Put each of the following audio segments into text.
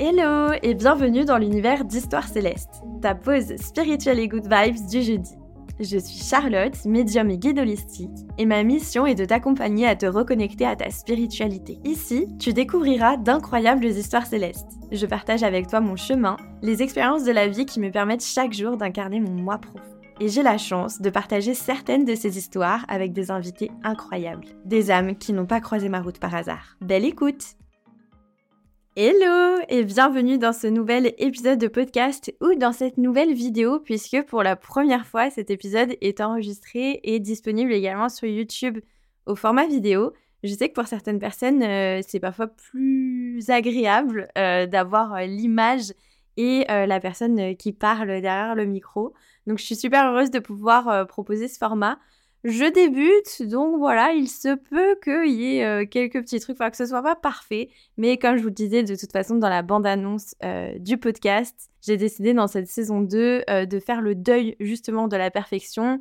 Hello et bienvenue dans l'univers d'Histoire Céleste, ta pause spirituelle et good vibes du jeudi. Je suis Charlotte, médium et guide holistique, et ma mission est de t'accompagner à te reconnecter à ta spiritualité. Ici, tu découvriras d'incroyables histoires célestes. Je partage avec toi mon chemin, les expériences de la vie qui me permettent chaque jour d'incarner mon moi profond. Et j'ai la chance de partager certaines de ces histoires avec des invités incroyables, des âmes qui n'ont pas croisé ma route par hasard. Belle écoute Hello et bienvenue dans ce nouvel épisode de podcast ou dans cette nouvelle vidéo puisque pour la première fois cet épisode est enregistré et disponible également sur YouTube au format vidéo. Je sais que pour certaines personnes euh, c'est parfois plus agréable euh, d'avoir euh, l'image et la personne qui parle derrière le micro. Donc je suis super heureuse de pouvoir proposer ce format. Je débute, donc voilà, il se peut qu'il y ait euh, quelques petits trucs, enfin que ce soit pas parfait, mais comme je vous disais de toute façon dans la bande-annonce euh, du podcast, j'ai décidé dans cette saison 2 euh, de faire le deuil justement de la perfection,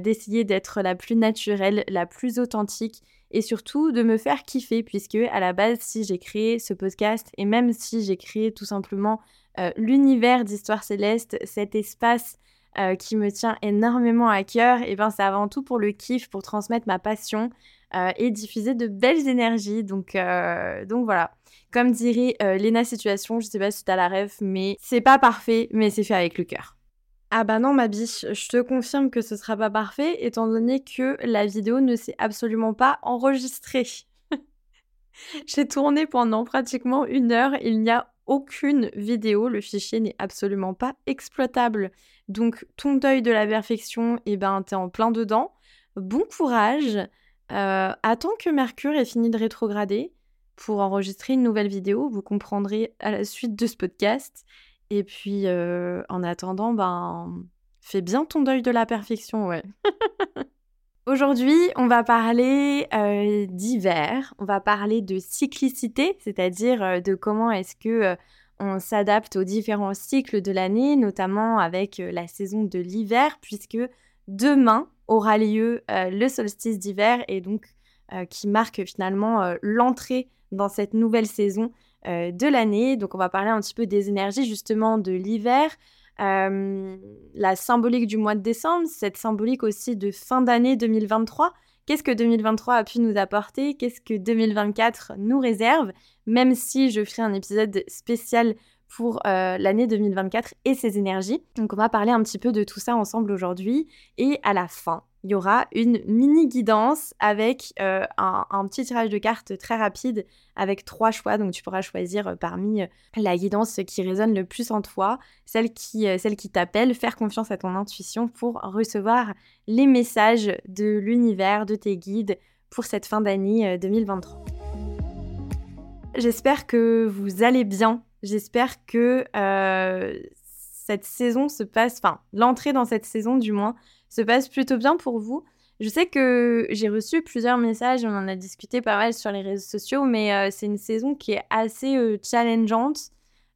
d'essayer d'être la plus naturelle, la plus authentique et surtout de me faire kiffer puisque à la base si j'ai créé ce podcast et même si j'ai créé tout simplement l'univers d'Histoire Céleste, cet espace euh, qui me tient énormément à cœur, et ben c'est avant tout pour le kiff, pour transmettre ma passion euh, et diffuser de belles énergies. Donc, euh, donc voilà. Comme dirait Lena Situation, je sais pas si t'as la rêve, mais c'est pas parfait, mais c'est fait avec le cœur. Ah bah non ma biche, je te confirme que ce sera pas parfait étant donné que la vidéo ne s'est absolument pas enregistrée. J'ai tourné pendant pratiquement une heure, il n'y a aucune vidéo, le fichier n'est absolument pas exploitable. Donc ton deuil de la perfection, et eh ben t'es en plein dedans. Bon courage. Euh, attends que Mercure ait fini de rétrograder pour enregistrer une nouvelle vidéo. Vous comprendrez à la suite de ce podcast. Et puis euh, en attendant, ben fais bien ton deuil de la perfection, ouais. Aujourd'hui, on va parler euh, d'hiver, on va parler de cyclicité, c'est-à-dire de comment est-ce que on s'adapte aux différents cycles de l'année, notamment avec euh, la saison de l'hiver, puisque demain aura lieu euh, le solstice d'hiver et donc euh, qui marque finalement l'entrée dans cette nouvelle saison de l'année. Donc on va parler un petit peu des énergies justement de l'hiver, la symbolique du mois de décembre, cette symbolique aussi de fin d'année 2023 Qu'est-ce que 2023 a pu nous apporter? Qu'est-ce que 2024 nous réserve? Même si je ferai un épisode spécial pour euh, l'année 2024 et ses énergies. Donc on va parler un petit peu de tout ça ensemble aujourd'hui. Et à la fin, il y aura une mini guidance avec euh, un, petit tirage de cartes très rapide avec trois choix. Donc tu pourras choisir euh, parmi la guidance qui résonne le plus en toi, celle qui, celle qui t'appelle, faire confiance à ton intuition pour recevoir les messages de l'univers, de tes guides pour cette fin d'année 2023. J'espère que vous allez bien J'espère que euh, cette saison se passe, enfin l'entrée dans cette saison du moins, se passe plutôt bien pour vous. Je sais que j'ai reçu plusieurs messages, on en a discuté pas mal sur les réseaux sociaux, mais euh, c'est une saison qui est assez euh, challengeante.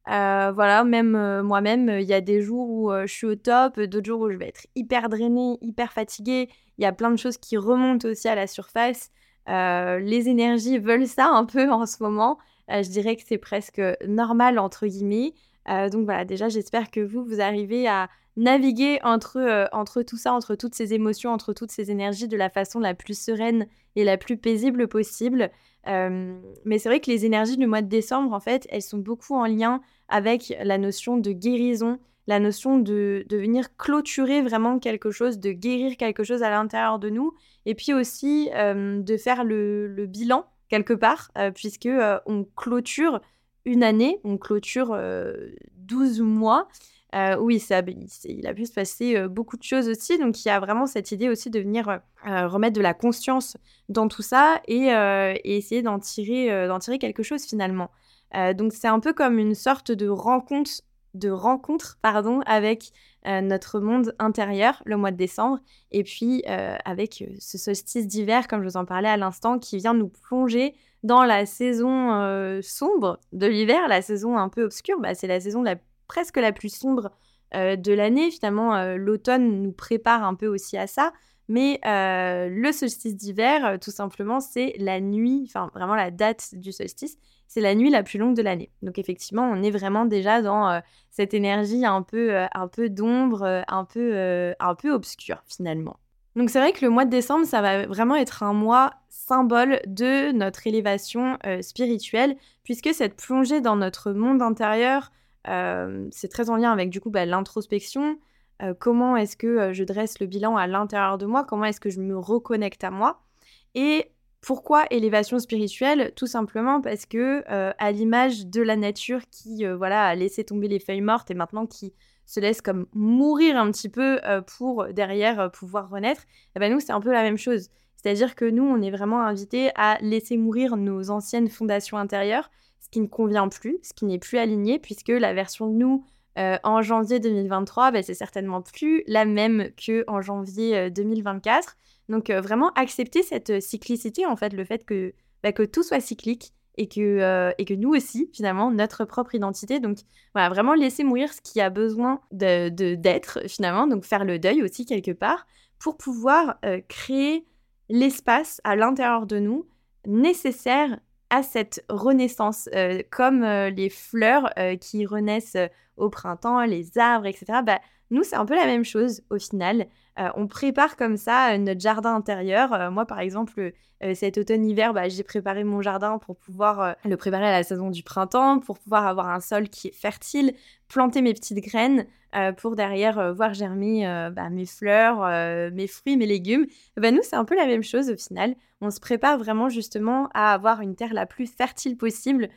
voilà, même moi-même, il y a des jours où je suis au top, d'autres jours où je vais être hyper drainée, hyper fatiguée. Il y a plein de choses qui remontent aussi à la surface. les énergies veulent ça un peu en ce moment. Euh, je dirais que c'est presque normal, entre guillemets. Euh, donc voilà, déjà, j'espère que vous, vous arrivez à naviguer entre, euh, entre tout ça, entre toutes ces émotions, entre toutes ces énergies de la façon la plus sereine et la plus paisible possible. mais c'est vrai que les énergies du mois de décembre, en fait, elles sont beaucoup en lien avec la notion de guérison, la notion de, de venir clôturer vraiment quelque chose, de guérir quelque chose à l'intérieur de nous, et puis aussi de faire le, le bilan quelque part, euh, puisque euh, on clôture une année, on clôture 12 euh, mois. oui, ça, il a pu se passer beaucoup de choses aussi. Donc, il y a vraiment cette idée aussi de venir remettre de la conscience dans tout ça et, essayer d'en tirer, d'en tirer quelque chose finalement. donc, c'est un peu comme une sorte de rencontre de rencontre pardon, avec euh, notre monde intérieur le mois de décembre et puis euh, avec euh, ce solstice d'hiver, comme je vous en parlais à l'instant, qui vient nous plonger dans la saison sombre de l'hiver, la saison un peu obscure. Bah, c'est la saison presque la plus sombre de l'année. Finalement, l'automne nous prépare un peu aussi à ça. Mais le solstice d'hiver, tout simplement, c'est la nuit, enfin vraiment la date du solstice, c'est la nuit la plus longue de l'année. Donc effectivement, on est vraiment déjà dans cette énergie un peu, un peu d'ombre, un un peu obscure finalement. Donc c'est vrai que le mois de décembre, ça va vraiment être un mois symbole de notre élévation spirituelle, puisque cette plongée dans notre monde intérieur, c'est très en lien avec du coup bah, l'introspection, euh, comment est-ce que euh, je dresse le bilan à l'intérieur de moi, comment est-ce que je me reconnecte à moi? Et pourquoi élévation spirituelle? Tout simplement parce que, euh, à l'image de la nature qui voilà, a laissé tomber les feuilles mortes et maintenant qui se laisse comme mourir un petit peu pour derrière pouvoir renaître, eh ben nous, c'est un peu la même chose. C'est-à-dire que nous, on est vraiment invités à laisser mourir nos anciennes fondations intérieures, ce qui ne convient plus, ce qui n'est plus aligné, puisque la version de nous euh, en janvier 2023, bah, c'est certainement plus la même que en janvier 2024. Euh, Donc euh, vraiment accepter cette cyclicité, en fait, le fait que, bah, que tout soit cyclique et que, et que nous aussi, finalement, notre propre identité. Donc voilà, vraiment laisser mourir ce qui a besoin d'être, de, d'être finalement, donc faire le deuil aussi quelque part, pour pouvoir créer l'espace à l'intérieur de nous nécessaire à cette renaissance, comme les fleurs qui renaissent au printemps, les arbres, etc. nous, c'est un peu la même chose au final. Euh, on prépare comme ça euh, notre jardin intérieur. Euh, moi, par exemple, cet automne-hiver, bah, j'ai préparé mon jardin pour pouvoir le préparer à la saison du printemps, pour pouvoir avoir un sol qui est fertile, planter mes petites graines pour derrière voir germer bah, mes fleurs, mes fruits, mes légumes. Bah, nous, c'est un peu la même chose au final. On se prépare vraiment justement à avoir une terre la plus fertile possible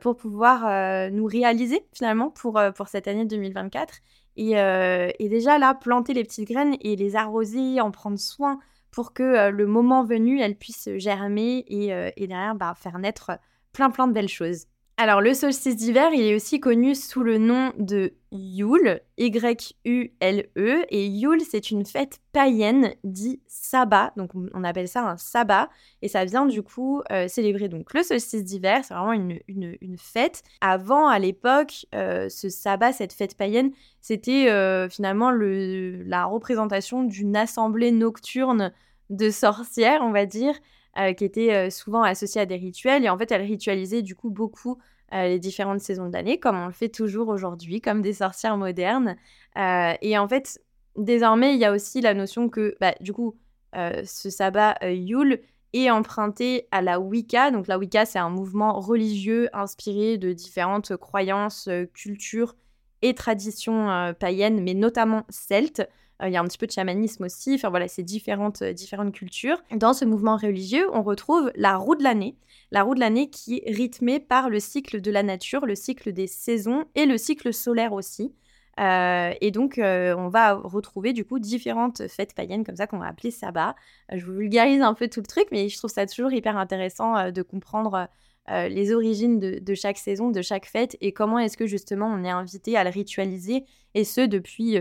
pour pouvoir nous réaliser finalement pour, pour cette année 2024. Euh, et, déjà là, planter les petites graines et les arroser, en prendre soin pour que euh, le moment venu, elles puissent germer et, euh, derrière bah, faire naître plein plein de belles choses. Alors le solstice d'hiver, il est aussi connu sous le nom de Yule, Y-U-L-E, et Yule c'est une fête païenne dit sabbat, donc on appelle ça un sabbat, et ça vient du coup euh, célébrer donc le solstice d'hiver, c'est vraiment une, une, fête. Avant, à l'époque, euh, ce sabbat, cette fête païenne, c'était euh, finalement le, la représentation d'une assemblée nocturne de sorcières, on va dire, euh, qui était euh, souvent associée à des rituels. Et en fait, elle ritualisait du coup beaucoup euh, les différentes saisons de l'année, comme on le fait toujours aujourd'hui, comme des sorcières modernes. et en fait, désormais, il y a aussi la notion que, bah, du coup, ce sabbat Yule est emprunté à la Wicca. Donc la Wicca, c'est un mouvement religieux inspiré de différentes croyances, cultures et traditions païennes, mais notamment celtes. Euh, il y a un petit peu de chamanisme aussi. Enfin voilà, c'est différentes, euh, différentes cultures. Dans ce mouvement religieux, on retrouve la roue de l'année. La roue de l'année qui est rythmée par le cycle de la nature, le cycle des saisons et le cycle solaire aussi. Euh, et donc, on va retrouver du coup différentes fêtes païennes comme ça qu'on va appeler sabbat. je vous vulgarise un peu tout le truc, mais je trouve ça toujours hyper intéressant de comprendre les origines de, de, chaque saison, de chaque fête et comment est-ce que justement on est invité à le ritualiser et ce depuis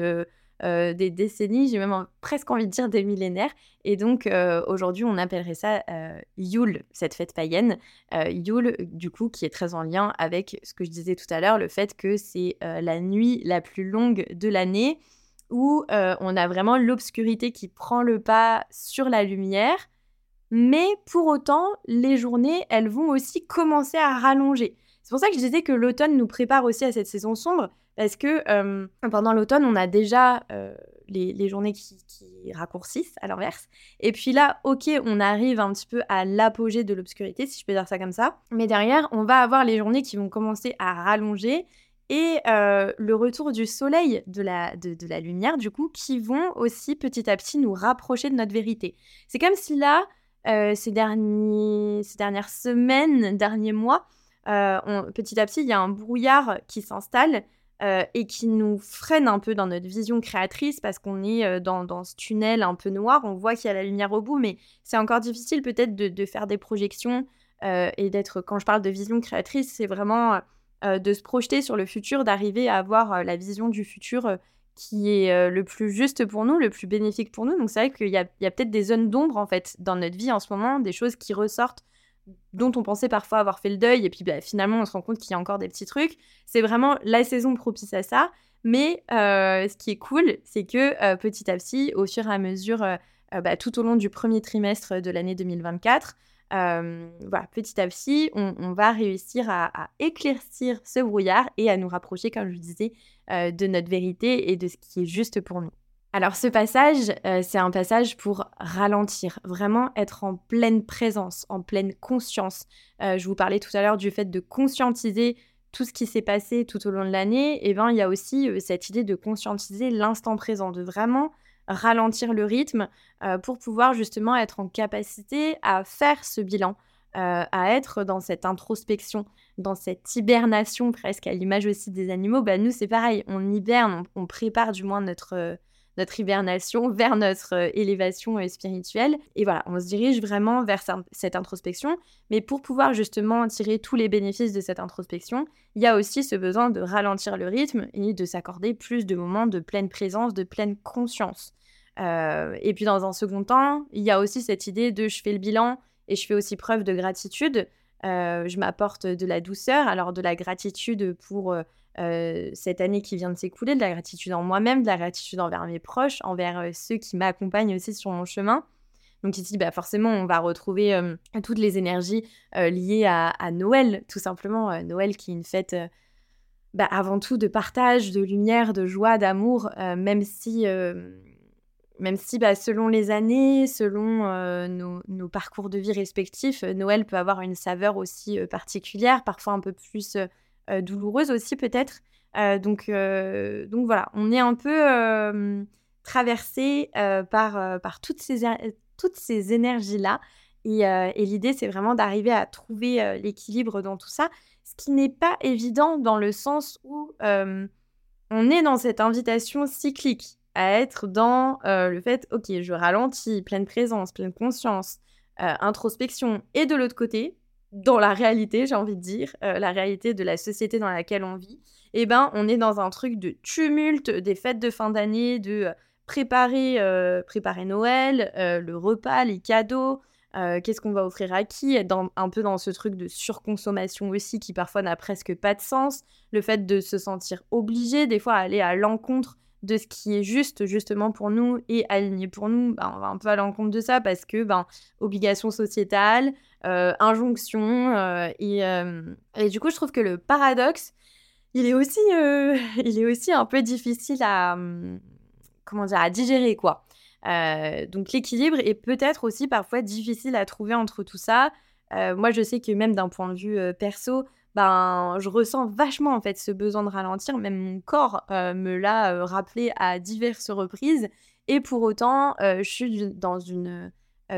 euh, des décennies, j'ai même presque envie de dire des millénaires. Et donc euh, aujourd'hui, on appellerait ça euh, Yule, cette fête païenne. Yule, du coup, qui est très en lien avec ce que je disais tout à l'heure, le fait que c'est la nuit la plus longue de l'année où on a vraiment l'obscurité qui prend le pas sur la lumière. Mais pour autant, les journées, elles vont aussi commencer à rallonger. C'est pour ça que je disais que l'automne nous prépare aussi à cette saison sombre, parce que euh, pendant l'automne, on a déjà euh, les, journées qui, raccourcissent à l'inverse? Et puis là, ok, on arrive un petit peu à l'apogée de l'obscurité, si je peux dire ça comme ça. Mais derrière, on va avoir les journées qui vont commencer à rallonger et euh, le retour du soleil, de la, lumière, du coup, qui vont aussi petit à petit nous rapprocher de notre vérité. C'est comme si là, ces dernières semaines, derniers mois, petit à petit, il y a un brouillard qui s'installe euh, et qui nous freine un peu dans notre vision créatrice parce qu'on est euh, dans, ce tunnel un peu noir. On voit qu'il y a la lumière au bout, mais c'est encore difficile peut-être de, faire des projections euh, et d'être, quand je parle de vision créatrice, c'est vraiment de se projeter sur le futur, d'arriver à avoir la vision du futur qui est le plus juste pour nous, le plus bénéfique pour nous. Donc c'est vrai qu'il y a, a peut-être des zones d'ombre en fait dans notre vie en ce moment, des choses qui ressortent dont on pensait parfois avoir fait le deuil, et puis bah, finalement on se rend compte qu'il y a encore des petits trucs. C'est vraiment la saison propice à ça. Mais euh, ce qui est cool, c'est que euh, petit à petit, au fur et à mesure bah, tout au long du premier trimestre de l'année 2024. voilà, petit à petit, on, va réussir à, éclaircir ce brouillard et à nous rapprocher, comme je disais, de notre vérité et de ce qui est juste pour nous. Alors ce passage, c'est un passage pour ralentir, vraiment être en pleine présence, en pleine conscience. je vous parlais tout à l'heure du fait de conscientiser tout ce qui s'est passé tout au long de l'année, et ben il y a aussi cette idée de conscientiser l'instant présent, de vraiment ralentir le rythme pour pouvoir justement être en capacité à faire ce bilan, à être dans cette introspection, dans cette hibernation presque, à l'image aussi des animaux. Bah, nous, c'est pareil, on hiberne, on prépare du moins notre notre hibernation, vers notre euh, élévation euh, spirituelle. Et voilà, on se dirige vraiment vers cette introspection. Mais pour pouvoir justement tirer tous les bénéfices de cette introspection, il y a aussi ce besoin de ralentir le rythme et de s'accorder plus de moments de pleine présence, de pleine conscience. Euh, et puis dans un second temps, il y a aussi cette idée de je fais le bilan et je fais aussi preuve de gratitude. je m'apporte de la douceur, alors de la gratitude pour cette année qui vient de s'écouler, de la gratitude en moi-même, de la gratitude envers mes proches, envers euh, ceux qui m'accompagnent aussi sur mon chemin. Donc ici, bah forcément, on va retrouver euh, toutes les énergies liées à, Noël, tout simplement. Noël qui est une fête bah, avant tout de partage, de lumière, de joie, d'amour, même si, même si bah, selon les années, selon nos, parcours de vie respectifs, Noël peut avoir une saveur aussi particulière, parfois un peu plus euh, douloureuse aussi peut-être. Euh, donc, euh, donc voilà, on est un peu traversé par, par toutes ces, toutes ces énergies-là. Et, et l'idée, c'est vraiment d'arriver à trouver l'équilibre dans tout ça, ce qui n'est pas évident dans le sens où on est dans cette invitation cyclique à être dans le fait, ok, je ralentis, pleine présence, pleine conscience, introspection, et de l'autre côté, dans la réalité, j'ai envie de dire, euh, la réalité de la société dans laquelle on vit, eh ben, on est dans un truc de tumulte, des fêtes de fin d'année, de euh, préparer, euh, préparer Noël, le repas, les cadeaux, qu'est-ce qu'on va offrir à qui, être un peu dans ce truc de surconsommation aussi qui parfois n'a presque pas de sens, le fait de se sentir obligé, des fois, à aller à l'encontre de ce qui est juste justement pour nous et aligné pour nous, ben, on va un peu à l'encontre de ça parce que ben, obligation sociétale, injonction euh, et, euh, et, du coup je trouve que le paradoxe il est aussi, il est aussi un peu difficile à, hum, comment dire, à digérer quoi. donc l'équilibre est peut-être aussi parfois difficile à trouver entre tout ça. moi je sais que même d'un point de vue perso, ben, je ressens vachement en fait ce besoin de ralentir. Même mon corps euh, me l'a euh, rappelé à diverses reprises. Et pour autant, euh, je suis dans une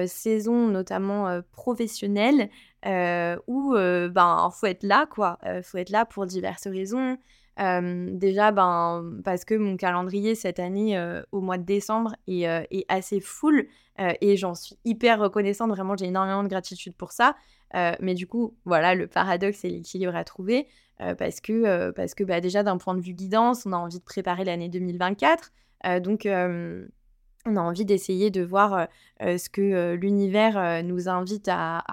saison notamment professionnelle où ben faut être là quoi. faut être là pour diverses raisons. déjà, ben, parce que mon calendrier cette année, au mois de décembre, est, assez full et j'en suis hyper reconnaissante. Vraiment, j'ai énormément de gratitude pour ça. Euh, mais du coup, voilà, le paradoxe et l'équilibre à trouver euh, parce que, euh, parce que bah, déjà, d'un point de vue guidance, on a envie de préparer l'année 2024. donc, on a envie d'essayer de voir ce que l'univers nous invite à,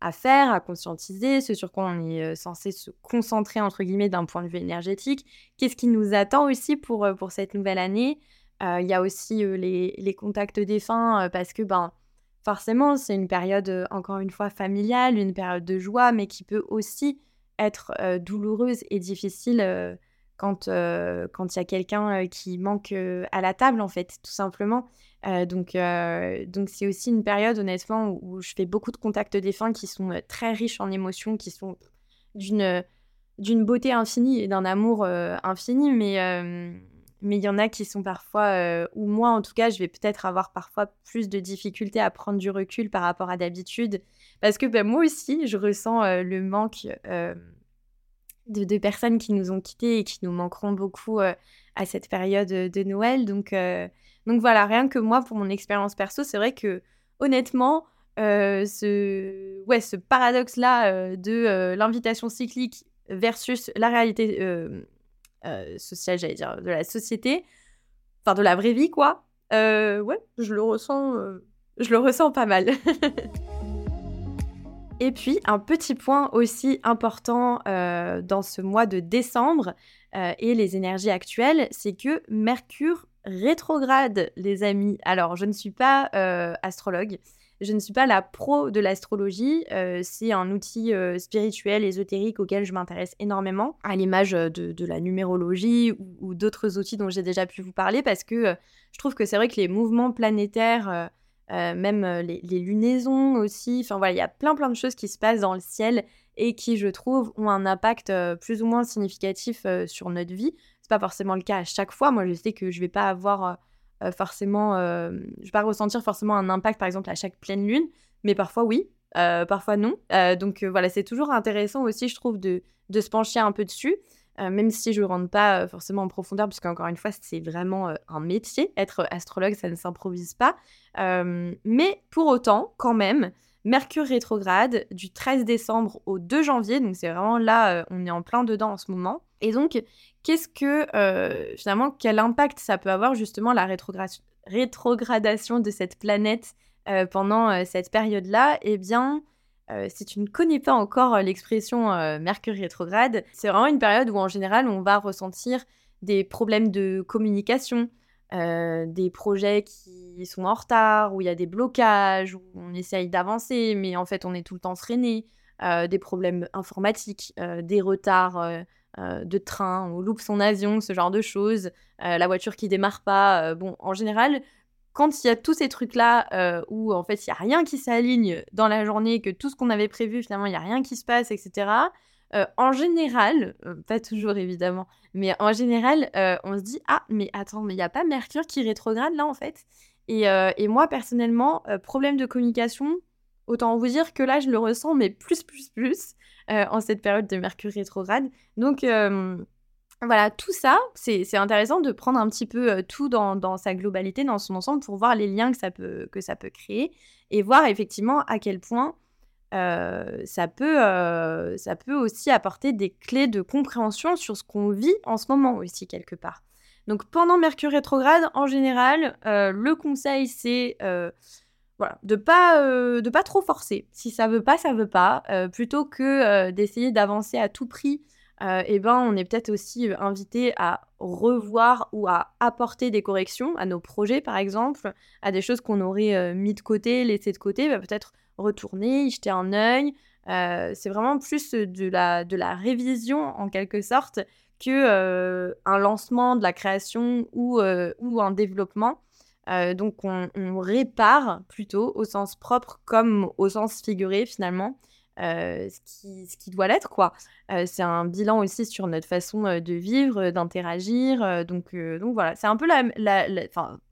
à, faire, à conscientiser, ce sur quoi on est censé se concentrer, entre guillemets, d'un point de vue énergétique. Qu'est-ce qui nous attend aussi pour, pour cette nouvelle année? Il y a aussi les, les, contacts défunts parce que, ben, forcément, c'est une période, euh, encore une fois, familiale, une période de joie, mais qui peut aussi être euh, douloureuse et difficile euh, quand quand il y a quelqu'un qui manque à la table, en fait, tout simplement. donc, donc c'est aussi une période, honnêtement, où, je fais beaucoup de contacts défunts qui sont très riches en émotions, qui sont d'une beauté infinie et d'un amour infini, mais mais il y en a qui sont parfois, euh, ou moi en tout cas, je vais peut-être avoir parfois plus de difficultés à prendre du recul par rapport à d'habitude. Parce que ben, moi aussi, je ressens euh, le manque euh, de, personnes qui nous ont quittés et qui nous manqueront beaucoup à cette période de Noël. Donc, donc voilà, rien que moi, pour mon expérience perso, c'est vrai que honnêtement, ce, ouais, ce paradoxe-là de l'invitation cyclique versus la réalité euh, sociale, j'allais dire, de la société, enfin de la vraie vie, quoi. Euh, ouais, je le ressens, euh, je le ressens pas mal. Et puis, un petit point aussi important dans ce mois de décembre et les énergies actuelles, c'est que Mercure rétrograde, les amis. Alors, je ne suis pas astrologue. Je ne suis pas la pro de l'astrologie, c'est un outil spirituel, ésotérique auquel je m'intéresse énormément, à l'image de, la numérologie ou, d'autres outils dont j'ai déjà pu vous parler, parce que je trouve que c'est vrai que les mouvements planétaires, même les, les, lunaisons aussi, enfin voilà, il y a plein plein de choses qui se passent dans le ciel et qui, je trouve, ont un impact plus ou moins significatif sur notre vie. C'est pas forcément le cas à chaque fois. Moi, je sais que je vais pas avoir euh, forcément, euh, je vais pas ressentir forcément un impact par exemple à chaque pleine lune, mais parfois oui, euh, parfois non. donc voilà, c'est toujours intéressant aussi, je trouve, de, de se pencher un peu dessus. Même si je ne rentre pas forcément en profondeur, parce qu'encore une fois, c'est vraiment un métier. Être astrologue, ça ne s'improvise pas. mais pour autant, quand même, Mercure rétrograde du 13 décembre au 2 janvier, donc c'est vraiment là, on est en plein dedans en ce moment. Et donc, qu'est-ce que, euh, finalement, quel impact ça peut avoir justement la rétrogradation de cette planète euh, pendant euh, cette période-là? Eh bien, si tu ne connais pas encore l'expression Mercure rétrograde, c'est vraiment une période où en général on va ressentir des problèmes de communication, des projets qui sont en retard, où il y a des blocages, où on essaye d'avancer, mais en fait on est tout le temps freiné, des problèmes informatiques, des retards euh, de train, on loupe son avion, ce genre de choses, euh, la voiture qui démarre pas. Euh, bon, en général, quand il y a tous ces trucs-là où en fait il n'y a rien qui s'aligne dans la journée, que tout ce qu'on avait prévu finalement il n'y a rien qui se passe, etc. en général, pas toujours évidemment, mais en général, on se dit ah mais attends mais il n'y a pas Mercure qui rétrograde là en fait? Et, et moi personnellement, problème de communication, autant vous dire que là je le ressens mais plus plus plus. Euh, en cette période de Mercure rétrograde. Donc euh, voilà, tout ça, c'est intéressant de prendre un petit peu euh, tout dans, sa globalité, dans son ensemble, pour voir les liens que ça peut, que ça peut créer et voir effectivement à quel point ça, peut, ça peut aussi apporter des clés de compréhension sur ce qu'on vit en ce moment aussi, quelque part. Donc pendant Mercure rétrograde, en général, le conseil, c'est voilà, de pas euh, pas trop forcer. Si ça veut pas, ça veut pas. Euh, plutôt que euh, d'essayer d'avancer à tout prix, eh ben on est peut-être aussi invité à revoir ou à apporter des corrections à nos projets, par exemple, à des choses qu'on aurait mis de côté, laissées de côté, bah, peut-être retourner, y jeter un œil. c'est vraiment plus de la de la révision en quelque sorte que un lancement de la création ou ou un développement. Euh, donc on, répare plutôt au sens propre comme au sens figuré finalement. Euh, ce, qui, doit l'être quoi. Euh, c'est un bilan aussi sur notre façon de vivre, d'interagir. donc, donc voilà, c'est un peu la,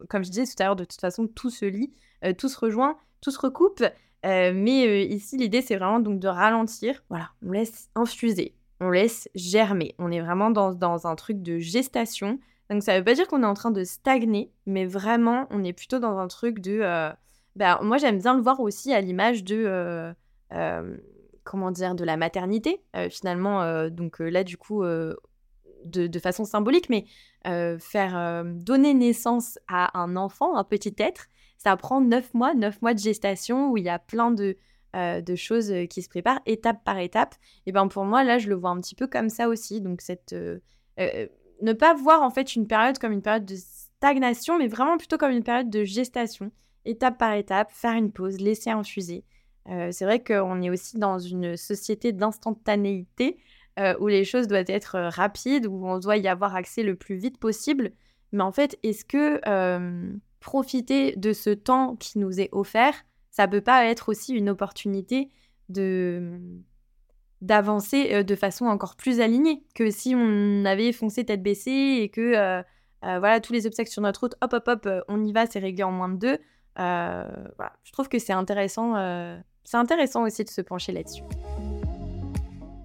comme je disais tout à l'heure, de toute façon tout se lie, tout se rejoint, tout se recoupe. mais ici l'idée c'est vraiment donc de ralentir. Voilà, on laisse infuser, on laisse germer. On est vraiment dans un truc de gestation. Donc ça veut pas dire qu'on est en train de stagner, mais vraiment on est plutôt dans un truc de... Euh, bah, moi j'aime bien le voir aussi à l'image de... Euh, euh, comment dire De la maternité, finalement. donc là du coup, de, façon symbolique, mais faire donner naissance à un enfant, un petit être, ça prend neuf mois, neuf mois de gestation où il y a plein de... de choses qui se préparent étape par étape. Et ben pour moi, là, je le vois un petit peu comme ça aussi. Donc cette ne pas voir en fait une période comme une période de stagnation, mais vraiment plutôt comme une période de gestation, étape par étape, faire une pause, laisser infuser. Euh, c'est vrai qu'on est aussi dans une société d'instantanéité euh, où les choses doivent être euh, rapides, où on doit y avoir accès le plus vite possible. Mais en fait, est-ce que profiter de ce temps qui nous est offert, ça peut pas être aussi une opportunité de d'avancer euh, de façon encore plus alignée que si on avait foncé tête baissée et que voilà tous les obstacles sur notre route, hop hop hop, on y va, c'est réglé en moins de deux. Je trouve que c'est intéressant, c'est intéressant aussi de se pencher là-dessus.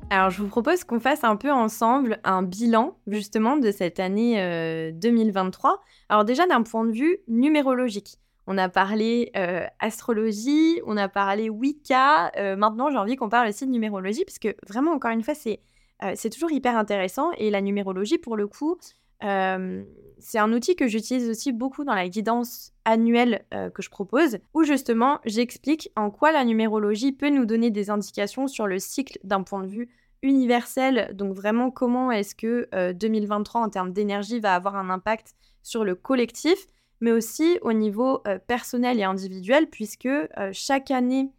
Alors je vous propose qu'on fasse un peu ensemble un bilan justement de cette année 2023. Alors déjà d'un point de vue numérologique. On a parlé euh, astrologie, on a parlé Wicca. Euh, maintenant, j'ai envie qu'on parle aussi de numérologie, parce que vraiment, encore une fois, euh, c'est toujours hyper intéressant. Et la numérologie, pour le coup, c'est un outil que j'utilise aussi beaucoup dans la guidance annuelle que je propose, où justement, j'explique en quoi la numérologie peut nous donner des indications sur le cycle d'un point de vue universel, donc vraiment comment est-ce que 2023 en termes d'énergie va avoir un impact sur le collectif, mais aussi au niveau personnel et individuel, puisque chaque année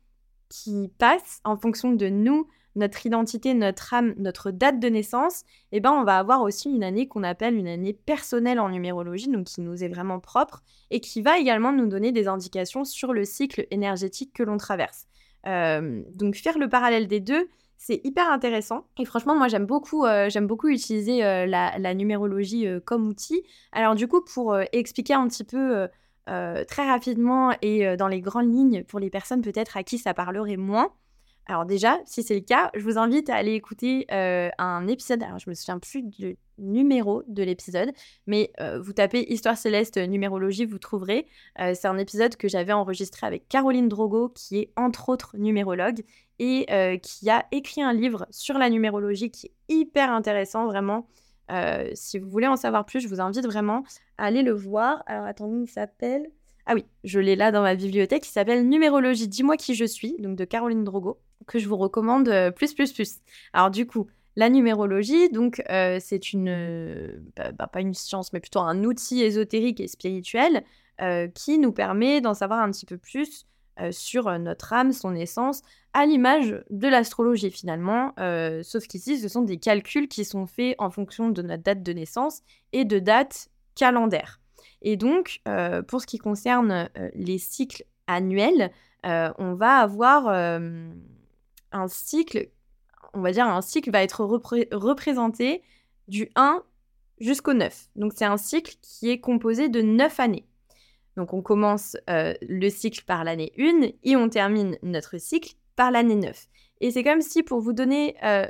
qui passe, en fonction de nous, notre identité, notre âme, notre date de naissance, eh ben, on va avoir aussi une année qu'on appelle une année personnelle en numérologie, donc qui nous est vraiment propre et qui va également nous donner des indications sur le cycle énergétique que l'on traverse. Euh, donc faire le parallèle des deux, c'est hyper intéressant. Et franchement, moi, j'aime beaucoup, euh, beaucoup utiliser euh, la, numérologie comme outil. Alors du coup, pour expliquer un petit peu très rapidement et dans les grandes lignes pour les personnes peut-être à qui ça parlerait moins, alors déjà, si c'est le cas, je vous invite à aller écouter un épisode. Alors je me souviens plus du numéro de l'épisode, mais vous tapez Histoire céleste numérologie, vous trouverez. C'est un épisode que j'avais enregistré avec Caroline Drogo, qui est entre autres numérologue et qui a écrit un livre sur la numérologie qui est hyper intéressant, vraiment. si vous voulez en savoir plus, je vous invite vraiment à aller le voir. Alors attendez, il s'appelle. Ah oui, je l'ai là dans ma bibliothèque, il s'appelle Numérologie, dis-moi qui je suis, donc de Caroline Drogo que je vous recommande euh, plus, plus, plus. Alors du coup, la numérologie, donc euh, c'est une, euh, bah, bah, pas une science, mais plutôt un outil ésotérique et spirituel qui nous permet d'en savoir un petit peu plus sur notre âme, son essence, à l'image de l'astrologie finalement, sauf qu'ici ce sont des calculs qui sont faits en fonction de notre date de naissance et de date calendaire. Et donc, pour ce qui concerne les cycles annuels, on va avoir un cycle, on va dire un cycle va être représenté du 1 jusqu'au 9. Donc c'est un cycle qui est composé de 9 années. Donc on commence euh, le cycle par l'année 1 et on termine notre cycle par l'année 9. Et c'est comme si pour vous donner euh,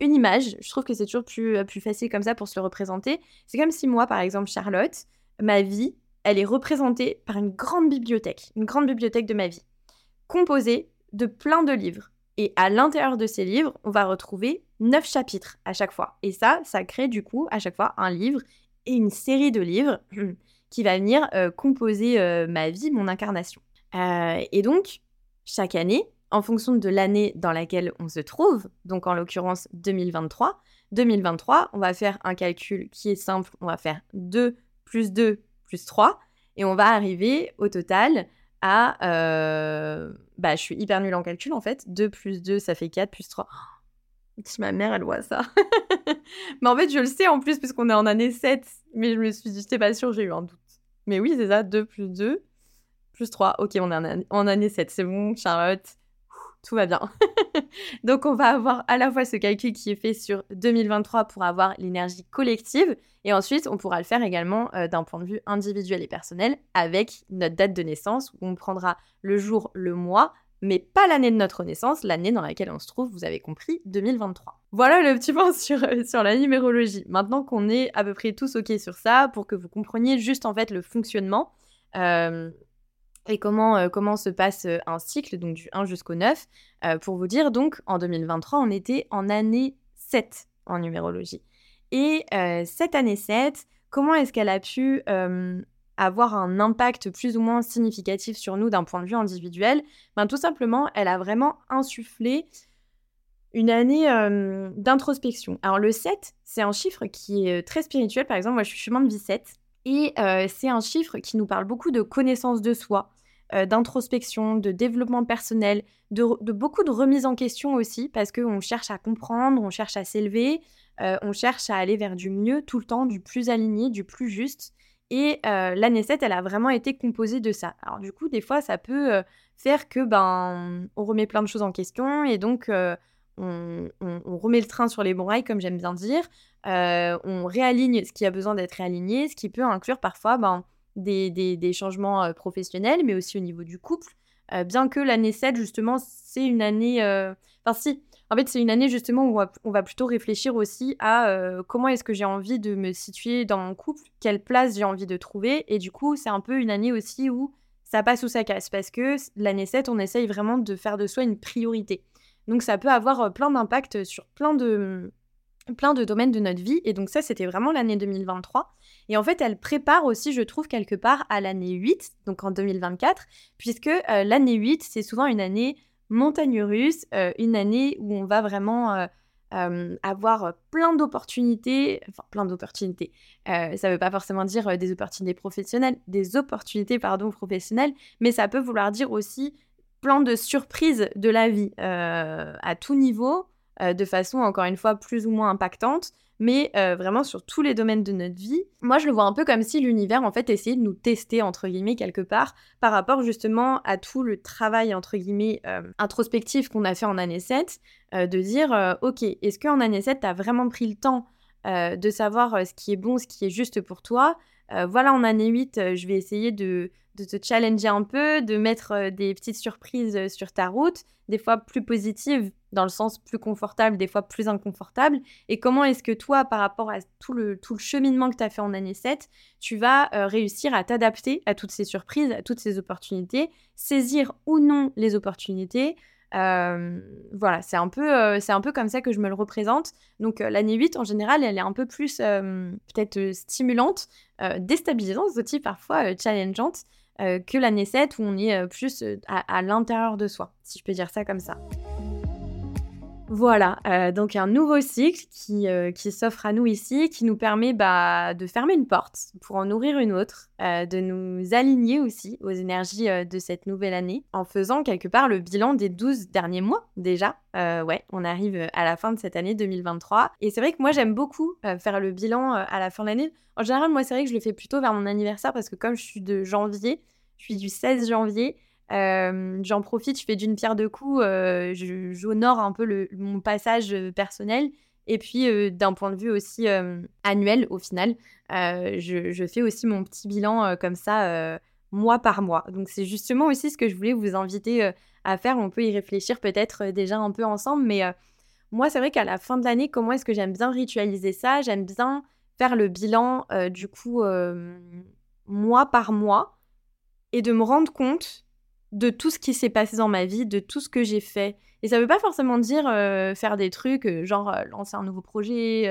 une image, je trouve que c'est toujours plus, euh, plus facile comme ça pour se le représenter, c'est comme si moi par exemple Charlotte, ma vie, elle est représentée par une grande bibliothèque, une grande bibliothèque de ma vie, composée de plein de livres et à l'intérieur de ces livres, on va retrouver neuf chapitres à chaque fois. Et ça, ça crée du coup à chaque fois un livre et une série de livres qui va venir euh, composer euh, ma vie, mon incarnation. Euh, et donc, chaque année, en fonction de l'année dans laquelle on se trouve, donc en l'occurrence 2023, 2023, on va faire un calcul qui est simple, on va faire 2 plus 2 plus 3, et on va arriver au total à... Euh, bah, je suis hyper nulle en calcul en fait. 2 plus 2, ça fait 4 plus 3. si ma mère, elle voit ça. mais en fait, je le sais en plus, puisqu'on est en année 7. Mais je me suis dit, j'étais pas sûre, j'ai eu un doute. Mais oui, c'est ça, 2 plus 2 plus 3. Ok, on est en année 7. C'est bon, Charlotte tout va bien. Donc on va avoir à la fois ce calcul qui est fait sur 2023 pour avoir l'énergie collective et ensuite on pourra le faire également euh, d'un point de vue individuel et personnel avec notre date de naissance où on prendra le jour, le mois, mais pas l'année de notre naissance, l'année dans laquelle on se trouve, vous avez compris, 2023. Voilà le petit point sur, euh, sur la numérologie. Maintenant qu'on est à peu près tous OK sur ça, pour que vous compreniez juste en fait le fonctionnement, euh, et comment, euh, comment se passe euh, un cycle, donc du 1 jusqu'au 9. Euh, pour vous dire, donc, en 2023, on était en année 7 en numérologie. Et cette année 7, comment est-ce qu'elle a pu avoir un impact plus ou moins significatif sur nous d'un point de vue individuel? Ben, Tout simplement, elle a vraiment insufflé une année d'introspection. Alors le 7, c'est un chiffre qui est très spirituel. Par exemple, moi je suis chemin de vie 7. Et euh, c'est un chiffre qui nous parle beaucoup de connaissance de soi, euh, d'introspection, de développement personnel, de, beaucoup de remise en question aussi, parce qu'on cherche à comprendre, on cherche à s'élever, euh, on cherche à aller vers du mieux tout le temps, du plus aligné, du plus juste. Et l'année 7, elle a vraiment été composée de ça. Alors du coup, des fois, ça peut faire que ben on remet plein de choses en question et donc on, remet le train sur les bons rails, comme j'aime bien dire. Euh, on réaligne ce qui a besoin d'être réaligné, ce qui peut inclure parfois ben, des, changements euh, professionnels, mais aussi au niveau du couple. Euh, bien que l'année 7, justement, c'est une année... Enfin si, en fait, c'est une année justement où on va, plutôt réfléchir aussi à comment est-ce que j'ai envie de me situer dans mon couple, quelle place j'ai envie de trouver. Et du coup, c'est un peu une année aussi où ça passe ou ça casse, parce que l'année 7, on essaye vraiment de faire de soi une priorité. Donc ça peut avoir plein d'impacts sur plein de, plein de domaines de notre vie. Et donc ça, c'était vraiment l'année 2023. Et en fait, elle prépare aussi, je trouve, quelque part à l'année 8, donc en 2024, puisque l'année 8, c'est souvent une année montagne russe, une année où on va vraiment avoir plein d'opportunités, enfin plein d'opportunités. ça ne veut pas forcément dire des opportunités professionnelles, des opportunités pardon professionnelles, mais ça peut vouloir dire aussi plein de surprises de la vie à tout niveau, de façon encore une fois plus ou moins impactante, mais euh, vraiment sur tous les domaines de notre vie. Moi, je le vois un peu comme si l'univers, en fait, essayait de nous tester, entre guillemets, quelque part, par rapport justement à tout le travail, entre guillemets, euh, introspectif qu'on a fait en année 7, euh, de dire, ok, est-ce qu'en année 7, tu as vraiment pris le temps de savoir ce qui est bon, ce qui est juste pour toi? Voilà, en année 8, je vais essayer de de te challenger un peu, de mettre euh, des petites surprises euh, sur ta route, des fois plus positives dans le sens plus confortable, des fois plus inconfortable. Et comment est-ce que toi, par rapport à tout le, tout le cheminement que tu as fait en année 7, tu vas euh, réussir à t'adapter à toutes ces surprises, à toutes ces opportunités, saisir ou non les opportunités, voilà, c'est un, peu, c'est un peu comme ça que je me le représente. Donc l'année 8, en général, elle est un peu plus peut-être stimulante, déstabilisante aussi, parfois challengeante. Euh, que l'année 7 où on est euh, plus euh, à, l'intérieur de soi, si je peux dire ça comme ça. Voilà, donc un nouveau cycle qui, qui s'offre à nous ici, qui nous permet bah, de fermer une porte pour en ouvrir une autre, de nous aligner aussi aux énergies de cette nouvelle année, en faisant quelque part le bilan des 12 derniers mois déjà. ouais, on arrive à la fin de cette année 2023. Et c'est vrai que moi j'aime beaucoup faire le bilan à la fin de l'année. En général, moi c'est vrai que je le fais plutôt vers mon anniversaire parce que comme je suis de janvier, je suis du 16 janvier. Euh, j'en profite, je fais d'une pierre deux coups, euh, j'honore un peu mon passage euh, personnel. Et puis, d'un point de vue aussi annuel, au final, je, fais aussi mon petit bilan comme ça, mois par mois. Donc, c'est justement aussi ce que je voulais vous inviter à faire. On peut y réfléchir peut-être déjà un peu ensemble. Mais moi, c'est vrai qu'à la fin de l'année, comment est-ce que j'aime bien ritualiser ça? J'aime bien faire le bilan, du coup, mois par mois et de me rendre compte de tout ce qui s'est passé dans ma vie, de tout ce que j'ai fait. Et ça veut pas forcément dire euh, faire des trucs, euh, genre euh, lancer un nouveau projet,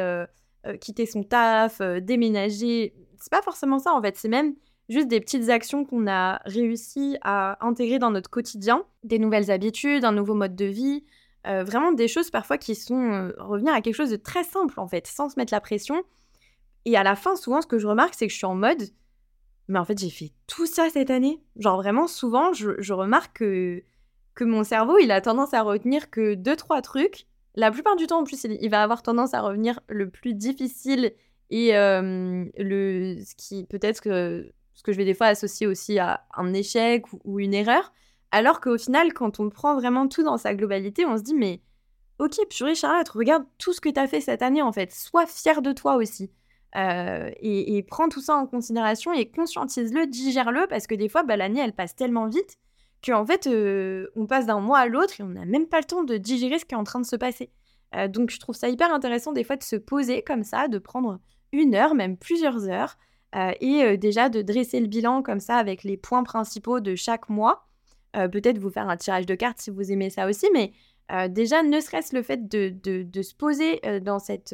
quitter son taf, déménager. C'est pas forcément ça en fait, c'est même juste des petites actions qu'on a réussi à intégrer dans notre quotidien, des nouvelles habitudes, un nouveau mode de vie, vraiment des choses parfois qui sont revenir à quelque chose de très simple en fait, sans se mettre la pression. Et à la fin, souvent, ce que je remarque, c'est que je suis en mode, mais en fait, j'ai fait tout ça cette année. Genre vraiment, souvent, je, remarque que, que mon cerveau, il a tendance à retenir que deux, trois trucs. La plupart du temps, en plus, il, va avoir tendance à revenir le plus difficile et le, ce qui peut-être que ce que je vais des fois associer aussi à un échec ou, une erreur. Alors qu'au final, quand on prend vraiment tout dans sa globalité, on se dit, mais ok, purée Charlotte, regarde tout ce que tu as fait cette année en fait. Sois fier de toi aussi. Euh, et, prends tout ça en considération et conscientise-le, digère-le, parce que des fois, bah, l'année, elle passe tellement vite qu'en fait, euh, on passe d'un mois à l'autre et on n'a même pas le temps de digérer ce qui est en train de se passer. Euh, donc, je trouve ça hyper intéressant des fois de se poser comme ça, de prendre une heure, même plusieurs heures, et déjà de dresser le bilan comme ça avec les points principaux de chaque mois. Peut-être vous faire un tirage de cartes si vous aimez ça aussi, mais déjà, ne serait-ce le fait de, de, de se poser dans cette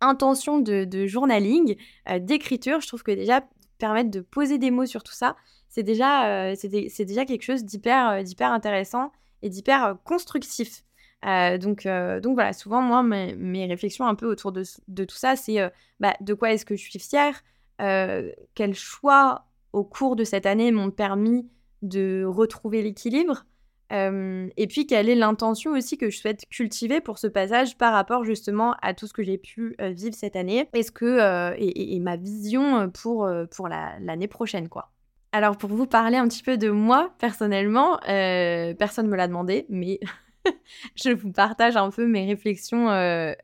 intention de, journaling, euh, d'écriture, je trouve que déjà permettre de poser des mots sur tout ça, c'est déjà, euh, déjà quelque chose d'hyper euh, intéressant et d'hyper constructif. donc, donc voilà, souvent moi, mes, réflexions un peu autour de, tout ça, c'est bah, de quoi est-ce que je suis fière, quels choix au cours de cette année m'ont permis de retrouver l'équilibre, et puis, quelle est l'intention aussi que je souhaite cultiver pour ce passage par rapport justement à tout ce que j'ai pu vivre cette année? Est-ce que et, ma vision pour, pour l'année prochaine, quoi? Alors, pour vous parler un petit peu de moi personnellement, personne ne me l'a demandé, mais je vous partage un peu mes réflexions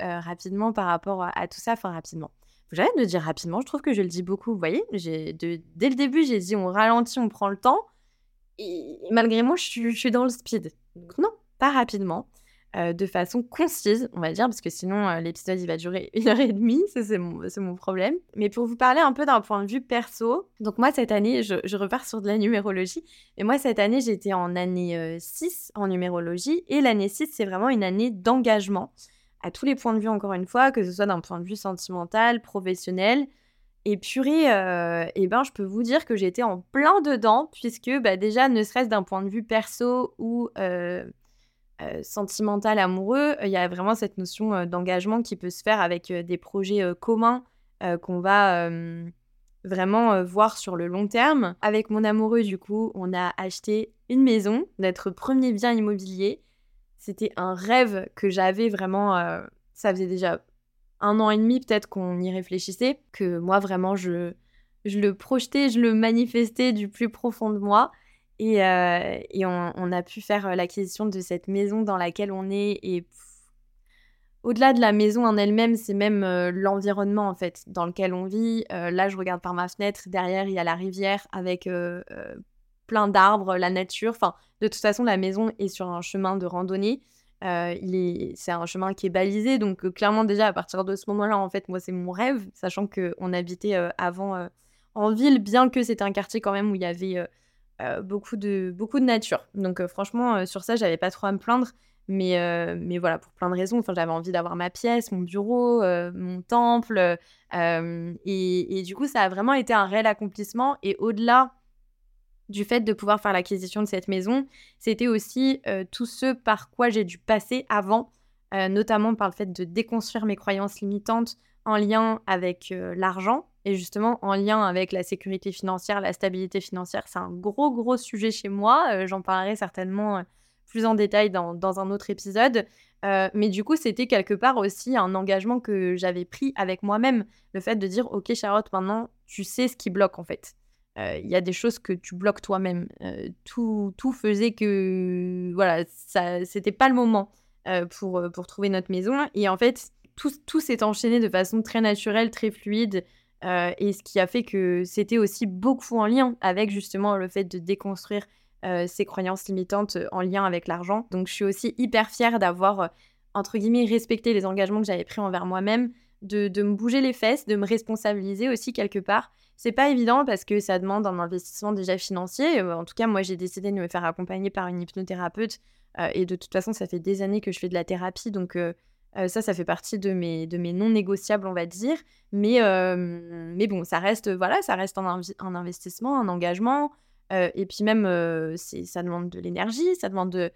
rapidement par rapport à, tout ça, enfin rapidement. J'arrête de dire rapidement, je trouve que je le dis beaucoup. Vous voyez, dès le début, j'ai dit on ralentit, on prend le temps et malgré moi, je suis, dans le speed. Non, pas rapidement. Euh, de façon concise, on va dire, parce que sinon euh, l'épisode il va durer une heure et demie, c'est mon, problème. Mais pour vous parler un peu d'un point de vue perso, donc moi cette année, je, repars sur de la numérologie, et moi cette année j'étais en année 6 euh, en numérologie, et l'année 6 c'est vraiment une année d'engagement, à tous les points de vue encore une fois, que ce soit d'un point de vue sentimental, professionnel, et purée, euh, eh ben, je peux vous dire que j'étais en plein dedans, puisque bah, déjà, ne serait-ce d'un point de vue perso ou euh, sentimental, amoureux, il y a vraiment cette notion d'engagement qui peut se faire avec des projets communs qu'on va vraiment voir sur le long terme. Avec mon amoureux, du coup, on a acheté une maison, notre premier bien immobilier. C'était un rêve que j'avais vraiment, ça faisait déjà un an et demi peut-être qu'on y réfléchissait, que moi vraiment je, je le projetais, je le manifestais du plus profond de moi. Et, euh, et on, a pu faire euh, l'acquisition de cette maison dans laquelle on est. Et au-delà de la maison en elle-même, c'est même euh, l'environnement en fait dans lequel on vit. là, je regarde par ma fenêtre, derrière il y a la rivière avec plein d'arbres, la nature. Enfin, de toute façon, la maison est sur un chemin de randonnée. C'est un chemin qui est balisé, donc clairement déjà à partir de ce moment-là, en fait, moi c'est mon rêve, sachant qu'on habitait avant en ville, bien que c'était un quartier quand même où il y avait euh, beaucoup, de, beaucoup de nature. Donc euh, franchement, euh, sur ça, j'avais pas trop à me plaindre. Mais, mais voilà, pour plein de raisons. Enfin, j'avais envie d'avoir ma pièce, mon bureau, mon temple. Et, du coup, ça a vraiment été un réel accomplissement. Et au-delà du fait de pouvoir faire l'acquisition de cette maison, c'était aussi tout ce par quoi j'ai dû passer avant, notamment par le fait de déconstruire mes croyances limitantes en lien avec l'argent et justement, en lien avec la sécurité financière, la stabilité financière, c'est un gros, gros sujet chez moi. Euh, j'en parlerai certainement euh, plus en détail dans, un autre épisode. Euh, mais du coup, c'était quelque part aussi un engagement que j'avais pris avec moi-même. Le fait de dire, OK, Charlotte, maintenant, tu sais ce qui bloque en fait. Il y a des choses que tu bloques toi-même. tout, tout faisait que, voilà, c'était pas le moment pour, pour trouver notre maison. Et en fait, tout, tout s'est enchaîné de façon très naturelle, très fluide. Et ce qui a fait que c'était aussi beaucoup en lien avec justement le fait de déconstruire ces croyances limitantes en lien avec l'argent. Donc je suis aussi hyper fière d'avoir, entre guillemets, respecté les engagements que j'avais pris envers moi-même, de, de, me bouger les fesses, de me responsabiliser aussi quelque part. C'est pas évident parce que ça demande un investissement déjà financier. En tout cas, moi j'ai décidé de me faire accompagner par une hypnothérapeute et de toute façon, ça fait des années que je fais de la thérapie, donc euh, ça, ça fait partie de mes, non négociables, on va dire. Mais, euh, bon, ça reste, voilà, ça reste un, investissement, un engagement. Euh, et puis même, ça demande de l'énergie, ça demande de,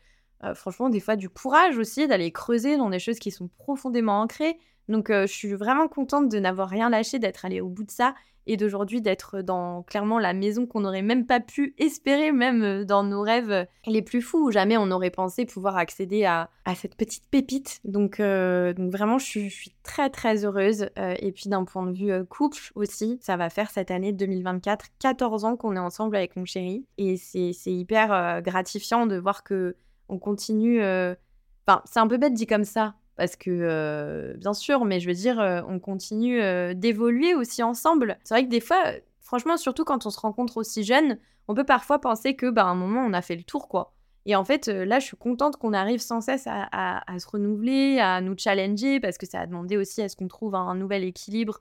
franchement, des fois du courage aussi, d'aller creuser dans des choses qui sont profondément ancrées. Donc, je suis vraiment contente de n'avoir rien lâché, d'être allée au bout de ça et d'aujourd'hui d'être dans clairement la maison qu'on n'aurait même pas pu espérer, même euh, dans nos rêves euh, les plus fous. Jamais on aurait pensé pouvoir accéder à, cette petite pépite. Donc, euh, donc vraiment, je suis, très très heureuse. et puis d'un point de vue couple aussi, ça va faire cette année 2024 14 ans qu'on est ensemble avec mon chéri. Et c'est hyper gratifiant de voir que on continue. Enfin, c'est un peu bête dit comme ça, parce que euh, bien sûr, mais je veux dire, euh, on continue euh, d'évoluer aussi ensemble. C'est vrai que des fois, franchement, surtout quand on se rencontre aussi jeune, on peut parfois penser que, bah, un moment, on a fait le tour, quoi. Et en fait, là, je suis contente qu'on arrive sans cesse à, se renouveler, à nous challenger, parce que ça a demandé aussi à ce qu'on trouve un, nouvel équilibre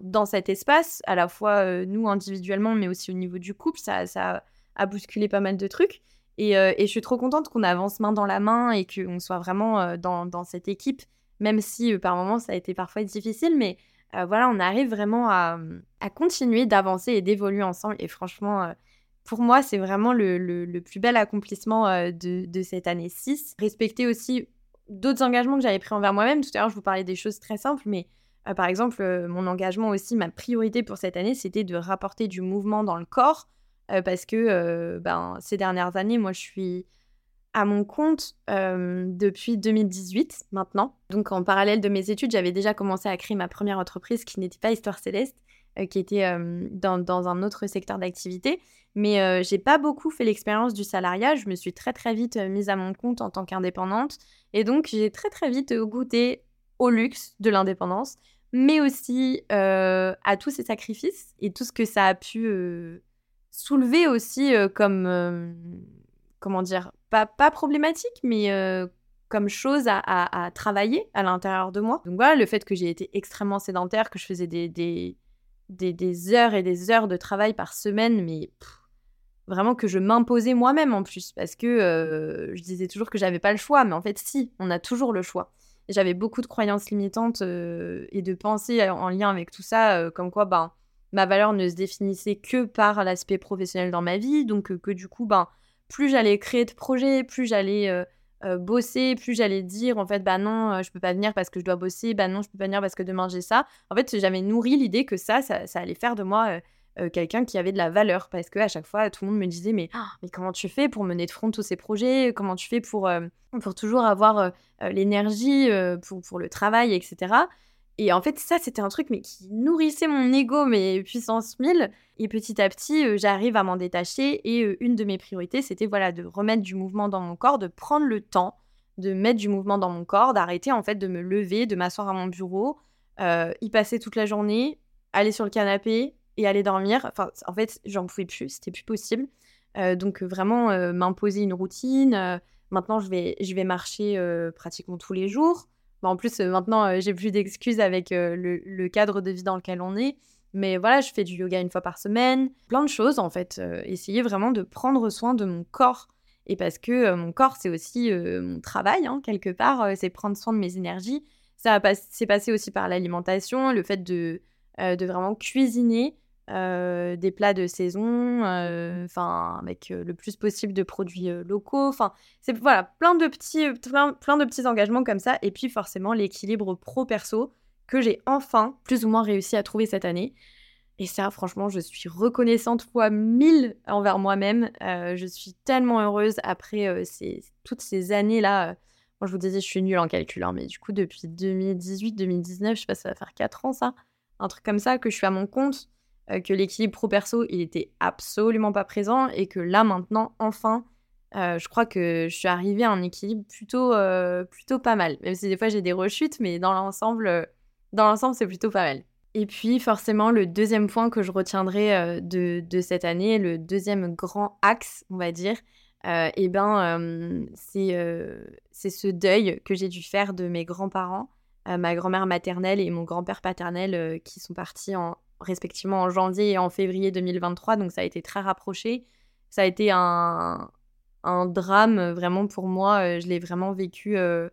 dans cet espace, à la fois nous individuellement, mais aussi au niveau du couple. Ça, ça a bousculé pas mal de trucs. Euh, et, je suis trop contente qu'on avance main dans la main et qu'on soit vraiment euh, dans, cette équipe, même si euh, par moments ça a été parfois difficile, mais voilà, on arrive vraiment à, continuer d'avancer et d'évoluer ensemble. Et franchement, pour moi, c'est vraiment le, plus bel accomplissement de, cette année 6. Respecter aussi d'autres engagements que j'avais pris envers moi-même. Tout à l'heure, je vous parlais des choses très simples, mais par exemple, mon engagement aussi, ma priorité pour cette année, c'était de rapporter du mouvement dans le corps euh, parce que euh, ben, ces dernières années, moi, je suis à mon compte euh, depuis 2018 maintenant. Donc en parallèle de mes études, j'avais déjà commencé à créer ma première entreprise qui n'était pas Histoire Céleste, qui était dans, dans, un autre secteur d'activité. Mais j'ai pas beaucoup fait l'expérience du salariat. Je me suis très très vite mise à mon compte en tant qu'indépendante. Et donc j'ai très très vite goûté au luxe de l'indépendance, mais aussi à tous ces sacrifices et tout ce que ça a pu soulevé aussi euh, comme, euh, comment dire, pas, pas problématique, mais euh, comme chose à, travailler à l'intérieur de moi. Donc voilà, le fait que j'ai été extrêmement sédentaire, que je faisais des, des, des, heures et des heures de travail par semaine, mais vraiment que je m'imposais moi-même en plus, parce que je disais toujours que j'avais pas le choix, mais en fait si, on a toujours le choix. J'avais beaucoup de croyances limitantes et de pensées en lien avec tout ça, comme quoi, ben, ma valeur ne se définissait que par l'aspect professionnel dans ma vie, donc euh, que du coup, ben, plus j'allais créer de projets, plus j'allais euh, bosser, plus j'allais dire en fait bah non, je peux pas venir parce que je dois bosser, bah non, je peux pas venir parce que demain j'ai ça. En fait, j'avais nourri l'idée que ça, ça, allait faire de moi quelqu'un qui avait de la valeur. Parce que à chaque fois tout le monde me disait mais, ah, mais comment tu fais pour mener de front tous ces projets? Comment tu fais pour, pour toujours avoir l'énergie pour, pour le travail etc et en fait, ça, c'était un truc mais qui nourrissait mon ego, mais puissance 1000. Et petit à petit, euh, j'arrive à m'en détacher. Et euh, une de mes priorités, c'était voilà, de remettre du mouvement dans mon corps, de prendre le temps de mettre du mouvement dans mon corps, d'arrêter en fait de me lever, de m'asseoir à mon bureau, euh, y passer toute la journée, aller sur le canapé et aller dormir. Enfin, en fait, j'en pouvais plus, c'était plus possible. donc vraiment m'imposer une routine. maintenant, je vais, je vais marcher pratiquement tous les jours. Bah, en plus, euh, maintenant, euh, j'ai plus d'excuses avec euh, le, cadre de vie dans lequel on est. Mais voilà, je fais du yoga une fois par semaine. Plein de choses, en fait. essayer vraiment de prendre soin de mon corps. Et parce que mon corps, c'est aussi mon travail, hein, quelque part. c'est prendre soin de mes énergies. Ça s'est passé aussi par l'alimentation, le fait de, de vraiment cuisiner euh, des plats de saison, euh, enfin avec euh, le plus possible de produits locaux. Enfin, c'est voilà plein de petits, plein, plein, de petits engagements comme ça. Et puis forcément l'équilibre pro-perso que j'ai enfin plus ou moins réussi à trouver cette année. Et ça, franchement, je suis reconnaissante fois mille envers moi-même. je suis tellement heureuse après ces, toutes ces années-là. Moi, je vous disais, je suis nulle en calcul, hein, mais du coup, depuis 2018-2019, je sais pas, ça va faire 4 ans, ça. Un truc comme ça, que je suis à mon compte. Euh, que l'équilibre pro-perso, il était absolument pas présent et que là maintenant, enfin, euh, je crois que je suis arrivée à un équilibre plutôt, euh, plutôt pas mal. Même si des fois j'ai des rechutes, mais dans l'ensemble, dans l'ensemble, c'est plutôt pas mal. Et puis forcément, le deuxième point que je retiendrai de, de, cette année, le deuxième grand axe, on va dire, eh ben, c'est c'est ce deuil que j'ai dû faire de mes grands-parents, ma grand-mère maternelle et mon grand-père paternel qui sont partis en, respectivement en janvier et en février 2023, donc ça a été très rapproché. Ça a été un, un drame vraiment pour moi, euh, je l'ai vraiment vécu euh,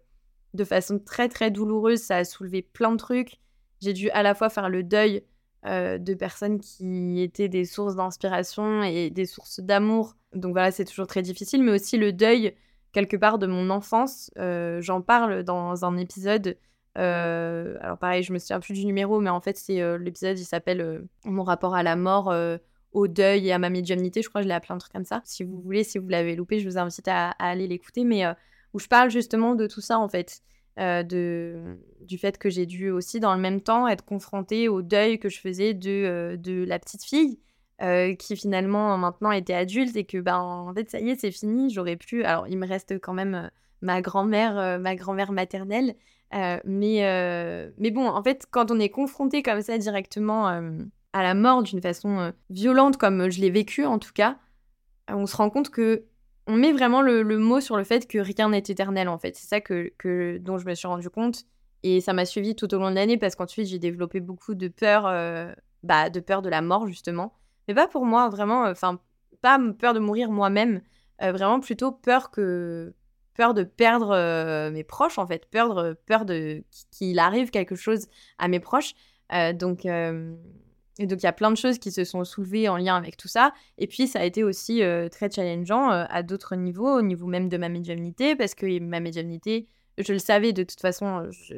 de façon très très douloureuse, ça a soulevé plein de trucs. J'ai dû à la fois faire le deuil euh, de personnes qui étaient des sources d'inspiration et des sources d'amour. Donc voilà, c'est toujours très difficile, mais aussi le deuil quelque part de mon enfance. J'en parle dans un épisode euh, alors pareil, je me souviens plus du numéro, mais en fait, c'est euh, l'épisode, il s'appelle euh, Mon rapport à la mort, au deuil et à ma médiumnité. Je crois que je l'ai appelé un truc comme ça. Si vous voulez, si vous l'avez loupé, je vous invite à, aller l'écouter, mais où je parle justement de tout ça, en fait. de, du fait que j'ai dû aussi, dans le même temps, être confrontée au deuil que je faisais de, de la petite fille. qui finalement maintenant était adulte et que ben en fait ça y est c'est fini j'aurais pu alors il me reste quand même ma grand-mère ma grand-mère maternelle euh, mais, euh, mais bon, en fait, quand on est confronté comme ça directement euh, à la mort d'une façon violente, comme je l'ai vécu en tout cas, on se rend compte que on met vraiment le, mot sur le fait que rien n'est éternel en fait. C'est ça que, dont je me suis rendu compte. Et ça m'a suivi tout au long de l'année parce qu'ensuite j'ai développé beaucoup de peur, bah, de peur de la mort justement. Mais pas pour moi, vraiment, enfin, pas peur de mourir moi-même, vraiment plutôt peur que peur de perdre euh, mes proches, en fait, peur, peur de qu'il arrive quelque chose à mes proches. Euh, donc, euh, et donc, il y a plein de choses qui se sont soulevées en lien avec tout ça. Et puis, ça a été aussi très challengeant à d'autres niveaux, au niveau même de ma médiumnité, parce que ma médiumnité, je le savais de toute façon, je,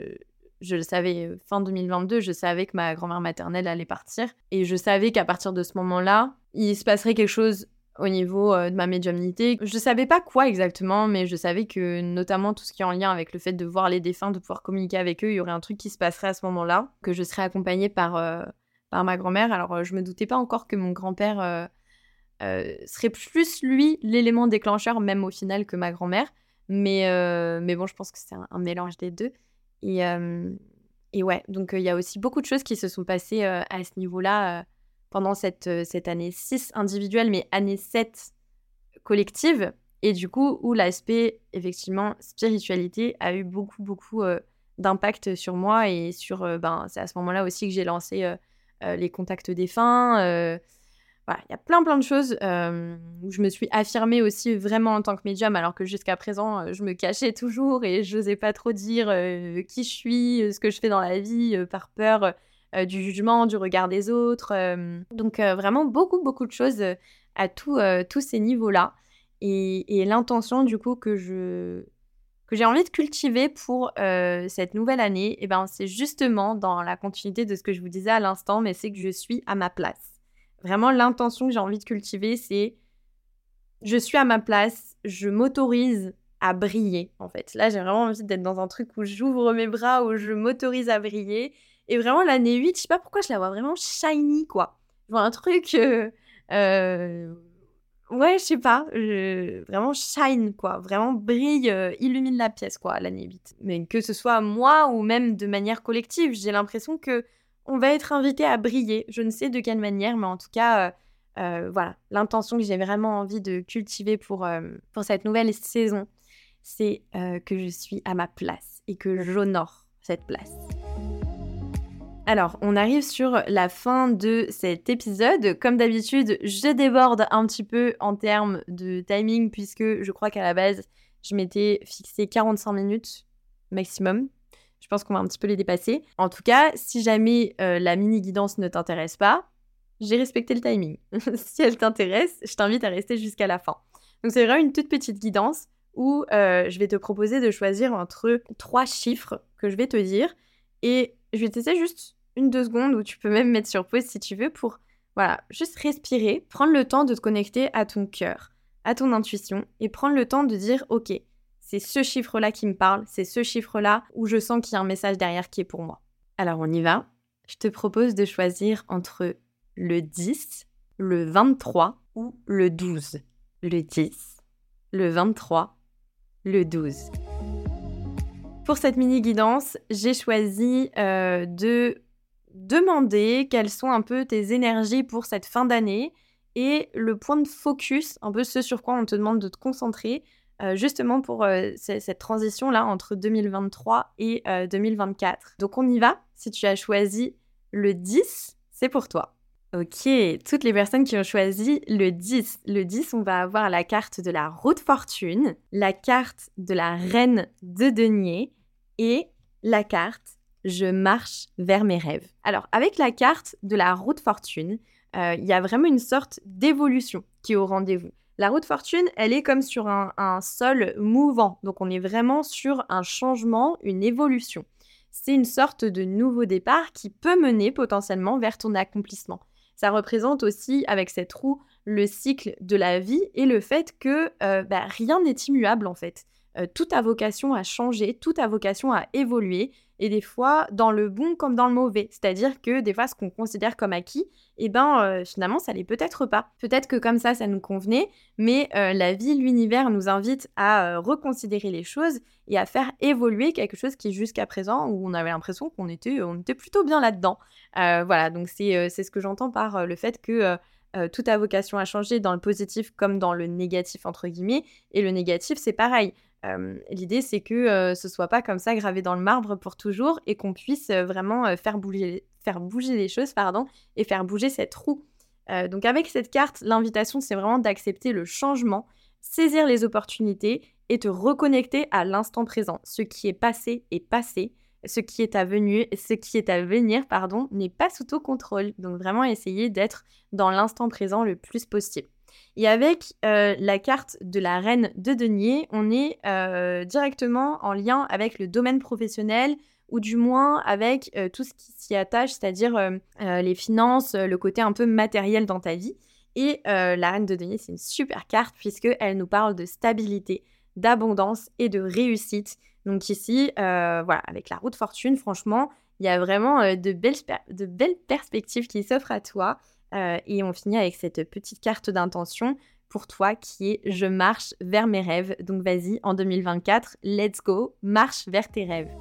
je le savais fin 2022, je savais que ma grand-mère maternelle allait partir. Et je savais qu'à partir de ce moment-là, il se passerait quelque chose au niveau euh, de ma médiumnité. Je savais pas quoi exactement, mais je savais que notamment tout ce qui est en lien avec le fait de voir les défunts, de pouvoir communiquer avec eux, il y aurait un truc qui se passerait à ce moment-là, que je serais accompagnée par, euh, par ma grand-mère. Alors euh, je me doutais pas encore que mon grand-père serait plus lui l'élément déclencheur, même au final, que ma grand-mère. Mais, mais bon, je pense que c'est un, mélange des deux. Et, et ouais, donc il y a aussi beaucoup de choses qui se sont passées à ce niveau-là pendant cette, euh, cette année 6 individuelle, mais année 7 collective. Et du coup, où l'aspect, effectivement, spiritualité a eu beaucoup, beaucoup euh, d'impact sur moi. Et sur, euh, ben, c'est à ce moment-là aussi que j'ai lancé les contacts défunts. voilà, il y a plein, plein de choses où je me suis affirmée aussi vraiment en tant que médium, alors que jusqu'à présent, je me cachais toujours et je n'osais pas trop dire qui je suis, ce que je fais dans la vie, par peur euh, du jugement, du regard des autres. Euh, donc euh, vraiment beaucoup, beaucoup de choses à tous ces niveaux-là. Et, l'intention du coup que je, que j'ai envie de cultiver pour cette nouvelle année, et eh ben, c'est justement dans la continuité de ce que je vous disais à l'instant, mais c'est que je suis à ma place. Vraiment, l'intention que j'ai envie de cultiver, c'est je suis à ma place, je m'autorise à briller, en fait. Là, j'ai vraiment envie d'être dans un truc où j'ouvre mes bras, où je m'autorise à briller. Et vraiment, l'année 8, je sais pas pourquoi je la vois vraiment shiny, quoi. Je vois un truc... Euh, euh, ouais, je sais pas, vraiment shine, quoi. Vraiment brille, euh, illumine la pièce, quoi, l'année 8. Mais que ce soit moi ou même de manière collective, j'ai l'impression que on va être invité à briller. Je ne sais de quelle manière, mais en tout cas, voilà, l'intention que j'ai vraiment envie de cultiver pour, pour cette nouvelle saison, c'est que je suis à ma place et que j'honore cette place. Alors, on arrive sur la fin de cet épisode. Comme d'habitude, je déborde un petit peu en termes de timing puisque je crois qu'à la base, je m'étais fixé 45 minutes maximum. Je pense qu'on va un petit peu les dépasser. En tout cas, si jamais euh, la mini guidance ne t'intéresse pas, j'ai respecté le timing. si elle t'intéresse, je t'invite à rester jusqu'à la fin. Donc c'est vraiment une toute petite guidance où euh, je vais te proposer de choisir entre trois chiffres que je vais te dire et je vais t'essayer juste une, deux secondes où tu peux même mettre sur pause si tu veux pour, voilà, juste respirer, prendre le temps de te connecter à ton cœur, à ton intuition et prendre le temps de dire, ok, c'est ce chiffre-là qui me parle, c'est ce chiffre-là où je sens qu'il y a un message derrière qui est pour moi. Alors on y va. Je te propose de choisir entre le 10, le 23 ou le 12. Le 10, le 23, le 12. Pour cette mini guidance, j'ai choisi euh, de demander quelles sont un peu tes énergies pour cette fin d'année et le point de focus, un peu ce sur quoi on te demande de te concentrer, euh, justement pour euh, cette transition-là entre 2023 et 2024. Euh, Donc on y va. Si tu as choisi le 10, c'est pour toi. Ok, toutes les personnes qui ont choisi le 10. Le 10, on va avoir la carte de la route fortune, la carte de la reine de denier et la carte je marche vers mes rêves. Alors, avec la carte de la route fortune, euh, il y a vraiment une sorte d'évolution qui est au rendez-vous. La route fortune, elle est comme sur un, sol mouvant, donc on est vraiment sur un changement, une évolution. C'est une sorte de nouveau départ qui peut mener potentiellement vers ton accomplissement. Ça représente aussi, avec cette roue, le cycle de la vie et le fait que euh, bah, rien n'est immuable en fait. Euh, tout a vocation à changer, tout a vocation à évoluer, et des fois dans le bon comme dans le mauvais. C'est-à-dire que des fois, ce qu'on considère comme acquis, eh ben euh, finalement, ça l'est peut-être pas. Peut-être que comme ça, ça nous convenait, mais euh, la vie, l'univers nous invite à reconsidérer les choses et à faire évoluer quelque chose qui jusqu'à présent, où on avait l'impression qu'on était, on était plutôt bien là-dedans. voilà, donc c'est ce que j'entends par le fait que tout a vocation à changer dans le positif comme dans le négatif entre guillemets et le négatif c'est pareil L'idée, c'est que ce ce soit pas comme ça gravé dans le marbre pour toujours et qu'on puisse vraiment faire, bouger, faire bouger les choses pardon, et faire bouger cette roue. donc avec cette carte, l'invitation, c'est vraiment d'accepter le changement, saisir les opportunités et te reconnecter à l'instant présent. Ce qui est passé est passé. Ce qui est à venir, ce qui est à venir, pardon, n'est pas sous ton contrôle. Donc vraiment essayer d'être dans l'instant présent le plus possible. Et avec euh, la carte de la reine de denier, on est euh, directement en lien avec le domaine professionnel ou du moins avec euh, tout ce qui s'y attache, c'est-à-dire les finances, le côté un peu matériel dans ta vie. Et la reine de denier, c'est une super carte puisqu'elle nous parle de stabilité, d'abondance et de réussite. Donc ici, voilà, avec la route fortune, franchement, il y a vraiment de belles perspectives qui s'offrent à toi. Euh, et on finit avec cette petite carte d'intention pour toi qui est Je marche vers mes rêves. Donc vas-y, en 2024, let's go, marche vers tes rêves.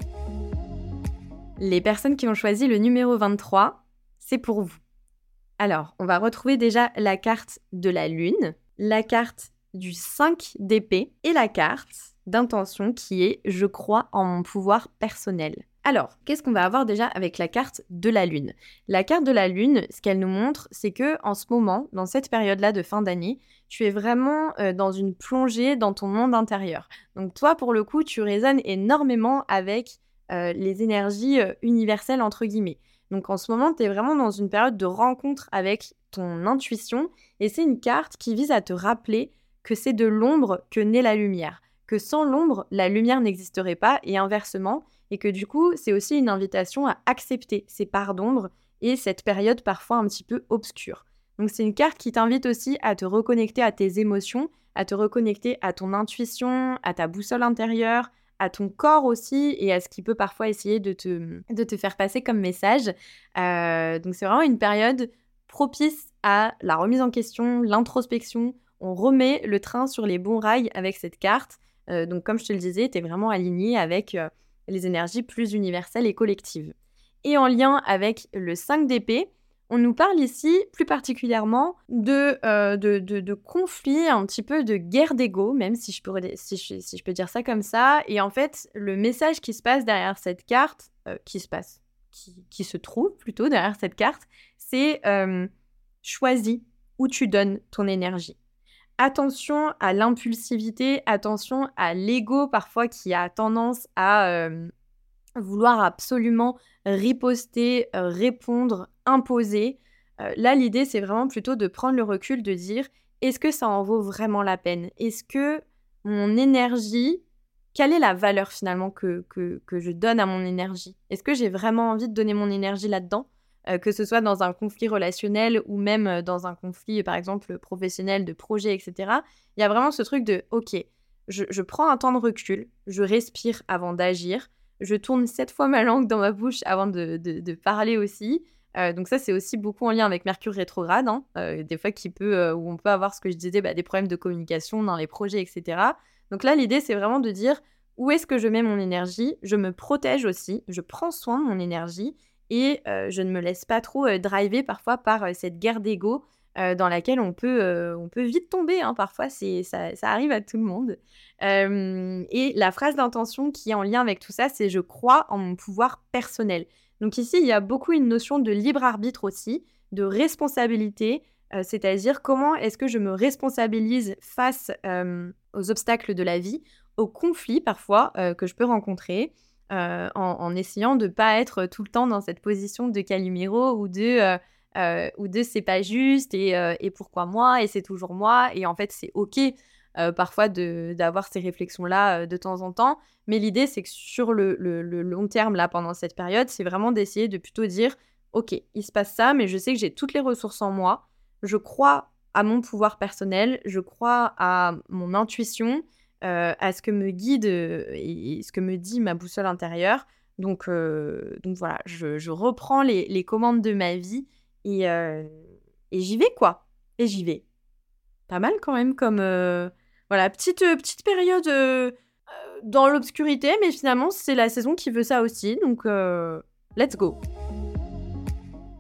Les personnes qui ont choisi le numéro 23, c'est pour vous. Alors, on va retrouver déjà la carte de la lune, la carte du 5 d'épée et la carte d'intention qui est Je crois en mon pouvoir personnel. Alors, qu'est-ce qu'on va avoir déjà avec la carte de la Lune? La carte de la Lune, ce qu'elle nous montre, c'est que en ce moment, dans cette période-là de fin d'année, tu es vraiment euh, dans une plongée dans ton monde intérieur. Donc toi, pour le coup, tu résonnes énormément avec euh, les énergies euh, universelles, entre guillemets. Donc en ce moment, tu es vraiment dans une période de rencontre avec ton intuition, et c'est une carte qui vise à te rappeler que c'est de l'ombre que naît la lumière que sans l'ombre, la lumière n'existerait pas et inversement, et que du coup, c'est aussi une invitation à accepter ces parts d'ombre et cette période parfois un petit peu obscure. Donc c'est une carte qui t'invite aussi à te reconnecter à tes émotions, à te reconnecter à ton intuition, à ta boussole intérieure, à ton corps aussi et à ce qui peut parfois essayer de te, de te faire passer comme message. Euh, donc c'est vraiment une période propice à la remise en question, l'introspection. On remet le train sur les bons rails avec cette carte. Euh, donc comme je te le disais, tu es vraiment aligné avec euh, les énergies plus universelles et collectives. Et en lien avec le 5 d'épée, on nous parle ici plus particulièrement euh, de, de, conflits, un petit peu de guerre d'ego, même si je, pourrais, si, je, peux dire ça comme ça. Et en fait, le message qui se passe derrière cette carte, euh, qui se passe, qui, se trouve plutôt derrière cette carte, c'est euh, choisis où tu donnes ton énergie. Attention à l'impulsivité, attention à l'ego parfois qui a tendance à vouloir absolument riposter, euh, répondre, imposer. Euh, là, l'idée, c'est vraiment plutôt de prendre le recul, de dire est-ce que ça en vaut vraiment la peine? Est-ce que mon énergie, quelle est la valeur finalement que, que, je donne à mon énergie? Est-ce que j'ai vraiment envie de donner mon énergie là-dedans? Euh, que ce soit dans un conflit relationnel ou même dans un conflit, par exemple, professionnel, de projet, etc. Il y a vraiment ce truc de, ok, je, prends un temps de recul, je respire avant d'agir, je tourne sept fois ma langue dans ma bouche avant de, parler aussi. Euh, donc ça, c'est aussi beaucoup en lien avec Mercure rétrograde, hein. euh, des fois qui peut, euh, où on peut avoir ce que je disais, bah, des problèmes de communication dans les projets, etc. Donc là, l'idée, c'est vraiment de dire où est-ce que je mets mon énergie, je me protège aussi, je prends soin de mon énergie et je ne me laisse pas trop driver parfois par cette guerre d'ego dans laquelle on peut, on peut vite tomber. Hein, parfois, c'est, ça, arrive à tout le monde. Et la phrase d'intention qui est en lien avec tout ça, c'est je crois en mon pouvoir personnel. Donc ici, il y a beaucoup une notion de libre arbitre aussi, de responsabilité, c'est-à-dire comment est-ce que je me responsabilise face aux obstacles de la vie, aux conflits parfois que je peux rencontrer. En, en, essayant de ne pas être tout le temps dans cette position de Calimero ou de euh, ou de c'est pas juste euh, et, pourquoi moi et c'est toujours moi. Et en fait c'est ok euh, parfois d'avoir ces réflexions là de temps en temps. Mais l'idée c'est que sur le, long terme là pendant cette période c'est vraiment d'essayer de plutôt dire ok il se passe ça mais je sais que j'ai toutes les ressources en moi. Je crois à mon pouvoir personnel je crois à mon intuition à ce que me guide et, ce que me dit ma boussole intérieure donc, donc voilà, je, reprends les, commandes de ma vie et, euh, et j'y vais, quoi. Et j'y vais. Pas mal quand même comme... Euh, voilà, petite, euh, petite période dans l'obscurité, mais finalement, c'est la saison qui veut ça aussi. Donc, let's go.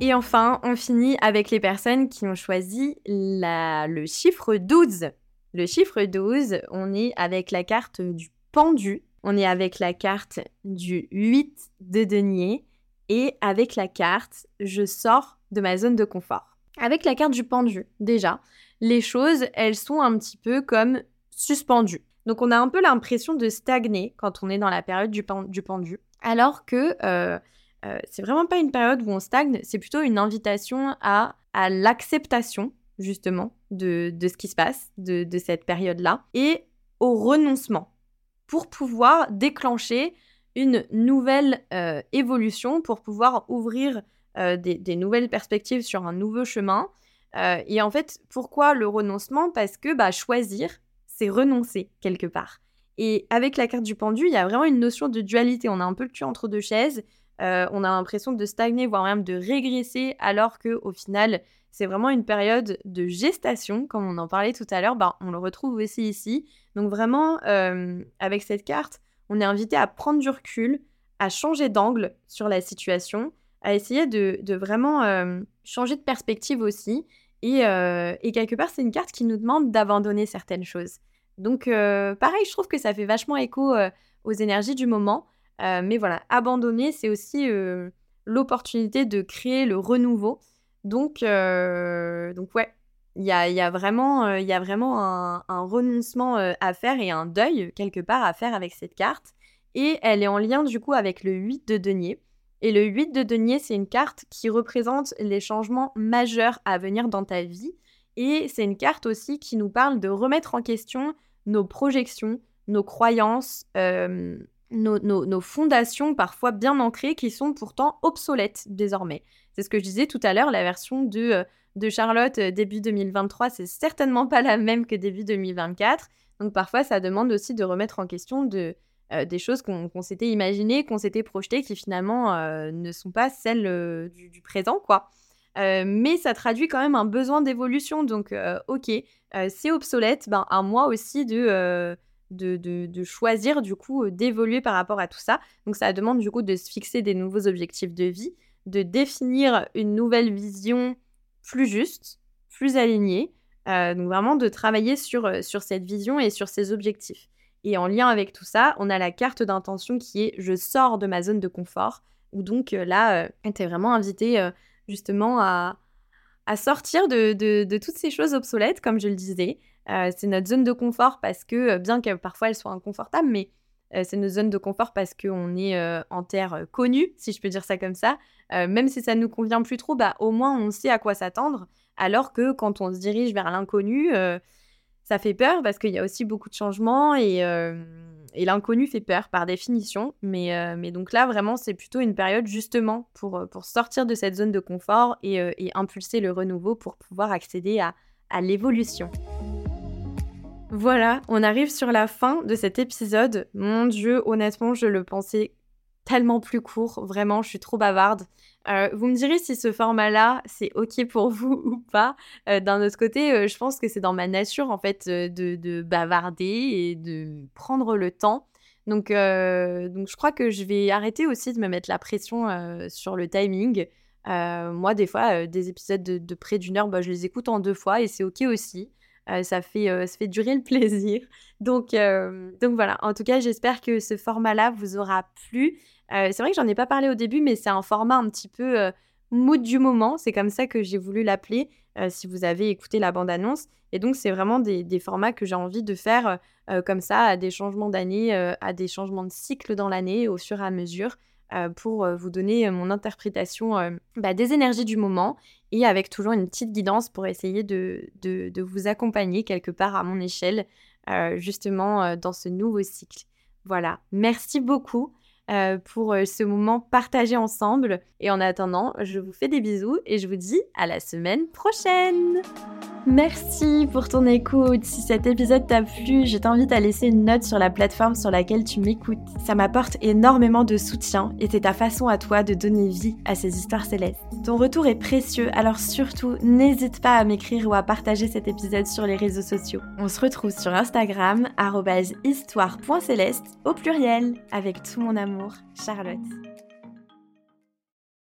Et enfin, on finit avec les personnes qui ont choisi la, le chiffre 12. Le chiffre 12, on est avec la carte du pendu, on est avec la carte du 8 de denier et avec la carte je sors de ma zone de confort. Avec la carte du pendu, déjà, les choses, elles sont un petit peu comme suspendues. Donc on a un peu l'impression de stagner quand on est dans la période du, pendu, alors que euh, euh, c'est vraiment pas une période où on stagne, c'est plutôt une invitation à, à l'acceptation justement de, ce qui se passe, de, de cette période-là, et au renoncement pour pouvoir déclencher une nouvelle euh, évolution, pour pouvoir ouvrir euh, des, nouvelles perspectives sur un nouveau chemin. Euh, et en fait, pourquoi le renoncement? Parce que bah, choisir, c'est renoncer quelque part. Et avec la carte du pendu, il y a vraiment une notion de dualité. On a un peu le cul entre deux chaises. Euh, on a l'impression de stagner, voire même de régresser, alors que au final, c'est vraiment une période de gestation, comme on en parlait tout à l'heure. Bah, on le retrouve aussi ici. Donc vraiment, avec cette carte, on est invité à prendre du recul, à changer d'angle sur la situation à essayer de, vraiment euh, changer de perspective aussi. Euh, et, quelque part, c'est une carte qui nous demande d'abandonner certaines choses. Donc, euh, pareil, je trouve que ça fait vachement écho aux énergies du moment. Mais voilà, abandonner, c'est aussi l'opportunité de créer le renouveau. Donc, donc ouais, il y a, vraiment, y a vraiment un, renoncement à faire et un deuil quelque part à faire avec cette carte. Et elle est en lien du coup avec le 8 de denier. Et le 8 de denier, c'est une carte qui représente les changements majeurs à venir dans ta vie. Et c'est une carte aussi qui nous parle de remettre en question nos projections, nos croyances, nos, fondations parfois bien ancrées qui sont pourtant obsolètes désormais. C'est ce que je disais tout à l'heure, la version de, de Charlotte début 2023, c'est certainement pas la même que début 2024. Donc parfois, ça demande aussi de remettre en question de, des choses qu'on s'était imaginées, qu'on s'était projetées, qui finalement ne sont pas celles du, du, présent, quoi. mais ça traduit quand même un besoin d'évolution. Donc, ok, c'est obsolète, ben, à moi aussi de de, choisir du coup euh, d'évoluer par rapport à tout ça. Donc ça demande du coup de se fixer des nouveaux objectifs de vie, de définir une nouvelle vision plus juste, plus alignée. Euh, donc vraiment de travailler sur, euh, sur cette vision et sur ces objectifs. Et en lien avec tout ça, on a la carte d'intention qui est je sors de ma zone de confort, où donc là, tu es vraiment invité justement à, à sortir de, de, toutes ces choses obsolètes, comme je le disais, euh, c'est notre zone de confort parce que, euh, bien que parfois elle soit inconfortable, mais euh, c'est notre zone de confort parce qu'on est en terre connue, si je peux dire ça comme ça. même si ça ne nous convient plus trop, bah, au moins on sait à quoi s'attendre. Alors que quand on se dirige vers l'inconnu, ça fait peur parce qu'il y a aussi beaucoup de changements et, l'inconnu fait peur par définition. Mais, donc là, vraiment, c'est plutôt une période justement pour, sortir de cette zone de confort et, impulser le renouveau pour pouvoir accéder à l'évolution. Voilà, on arrive sur la fin de cet épisode. Mon Dieu, honnêtement, je le pensais tellement plus court. Vraiment, je suis trop bavarde. Euh, vous me direz si ce format-là, c'est OK pour vous ou pas. Euh, d'un autre côté, euh, je pense que c'est dans ma nature, en fait, de, bavarder et de prendre le temps. Donc, donc, je crois que je vais arrêter aussi de me mettre la pression sur le timing. moi, des fois, des épisodes de, près d'une heure, bah, je les écoute en deux fois et c'est OK aussi. Euh, ça, fait, euh, ça fait durer le plaisir. Donc, euh, donc voilà, en tout cas, j'espère que ce format-là vous aura plu. c'est vrai que j'en ai pas parlé au début, mais c'est un format un petit peu mood du moment. C'est comme ça que j'ai voulu l'appeler, si vous avez écouté la bande-annonce. Et donc, c'est vraiment des, formats que j'ai envie de faire comme ça, à des changements d'année, à des changements de cycle dans l'année, au fur et à mesure. Euh, pour euh, vous donner euh, mon interprétation bah, des énergies du moment et avec toujours une petite guidance pour essayer de, de, vous accompagner quelque part à mon échelle justement dans ce nouveau cycle. Voilà, merci beaucoup. Pour ce moment partagé ensemble. Et en attendant, je vous fais des bisous et je vous dis à la semaine prochaine. Merci pour ton écoute. Si cet épisode t'a plu, je t'invite à laisser une note sur la plateforme sur laquelle tu m'écoutes. Ça m'apporte énormément de soutien et c'est ta façon à toi de donner vie à ces histoires célestes. Ton retour est précieux, alors surtout n'hésite pas à m'écrire ou à partager cet épisode sur les réseaux sociaux. On se retrouve sur Instagram, histoire.céleste au pluriel, avec tout mon Charlotte.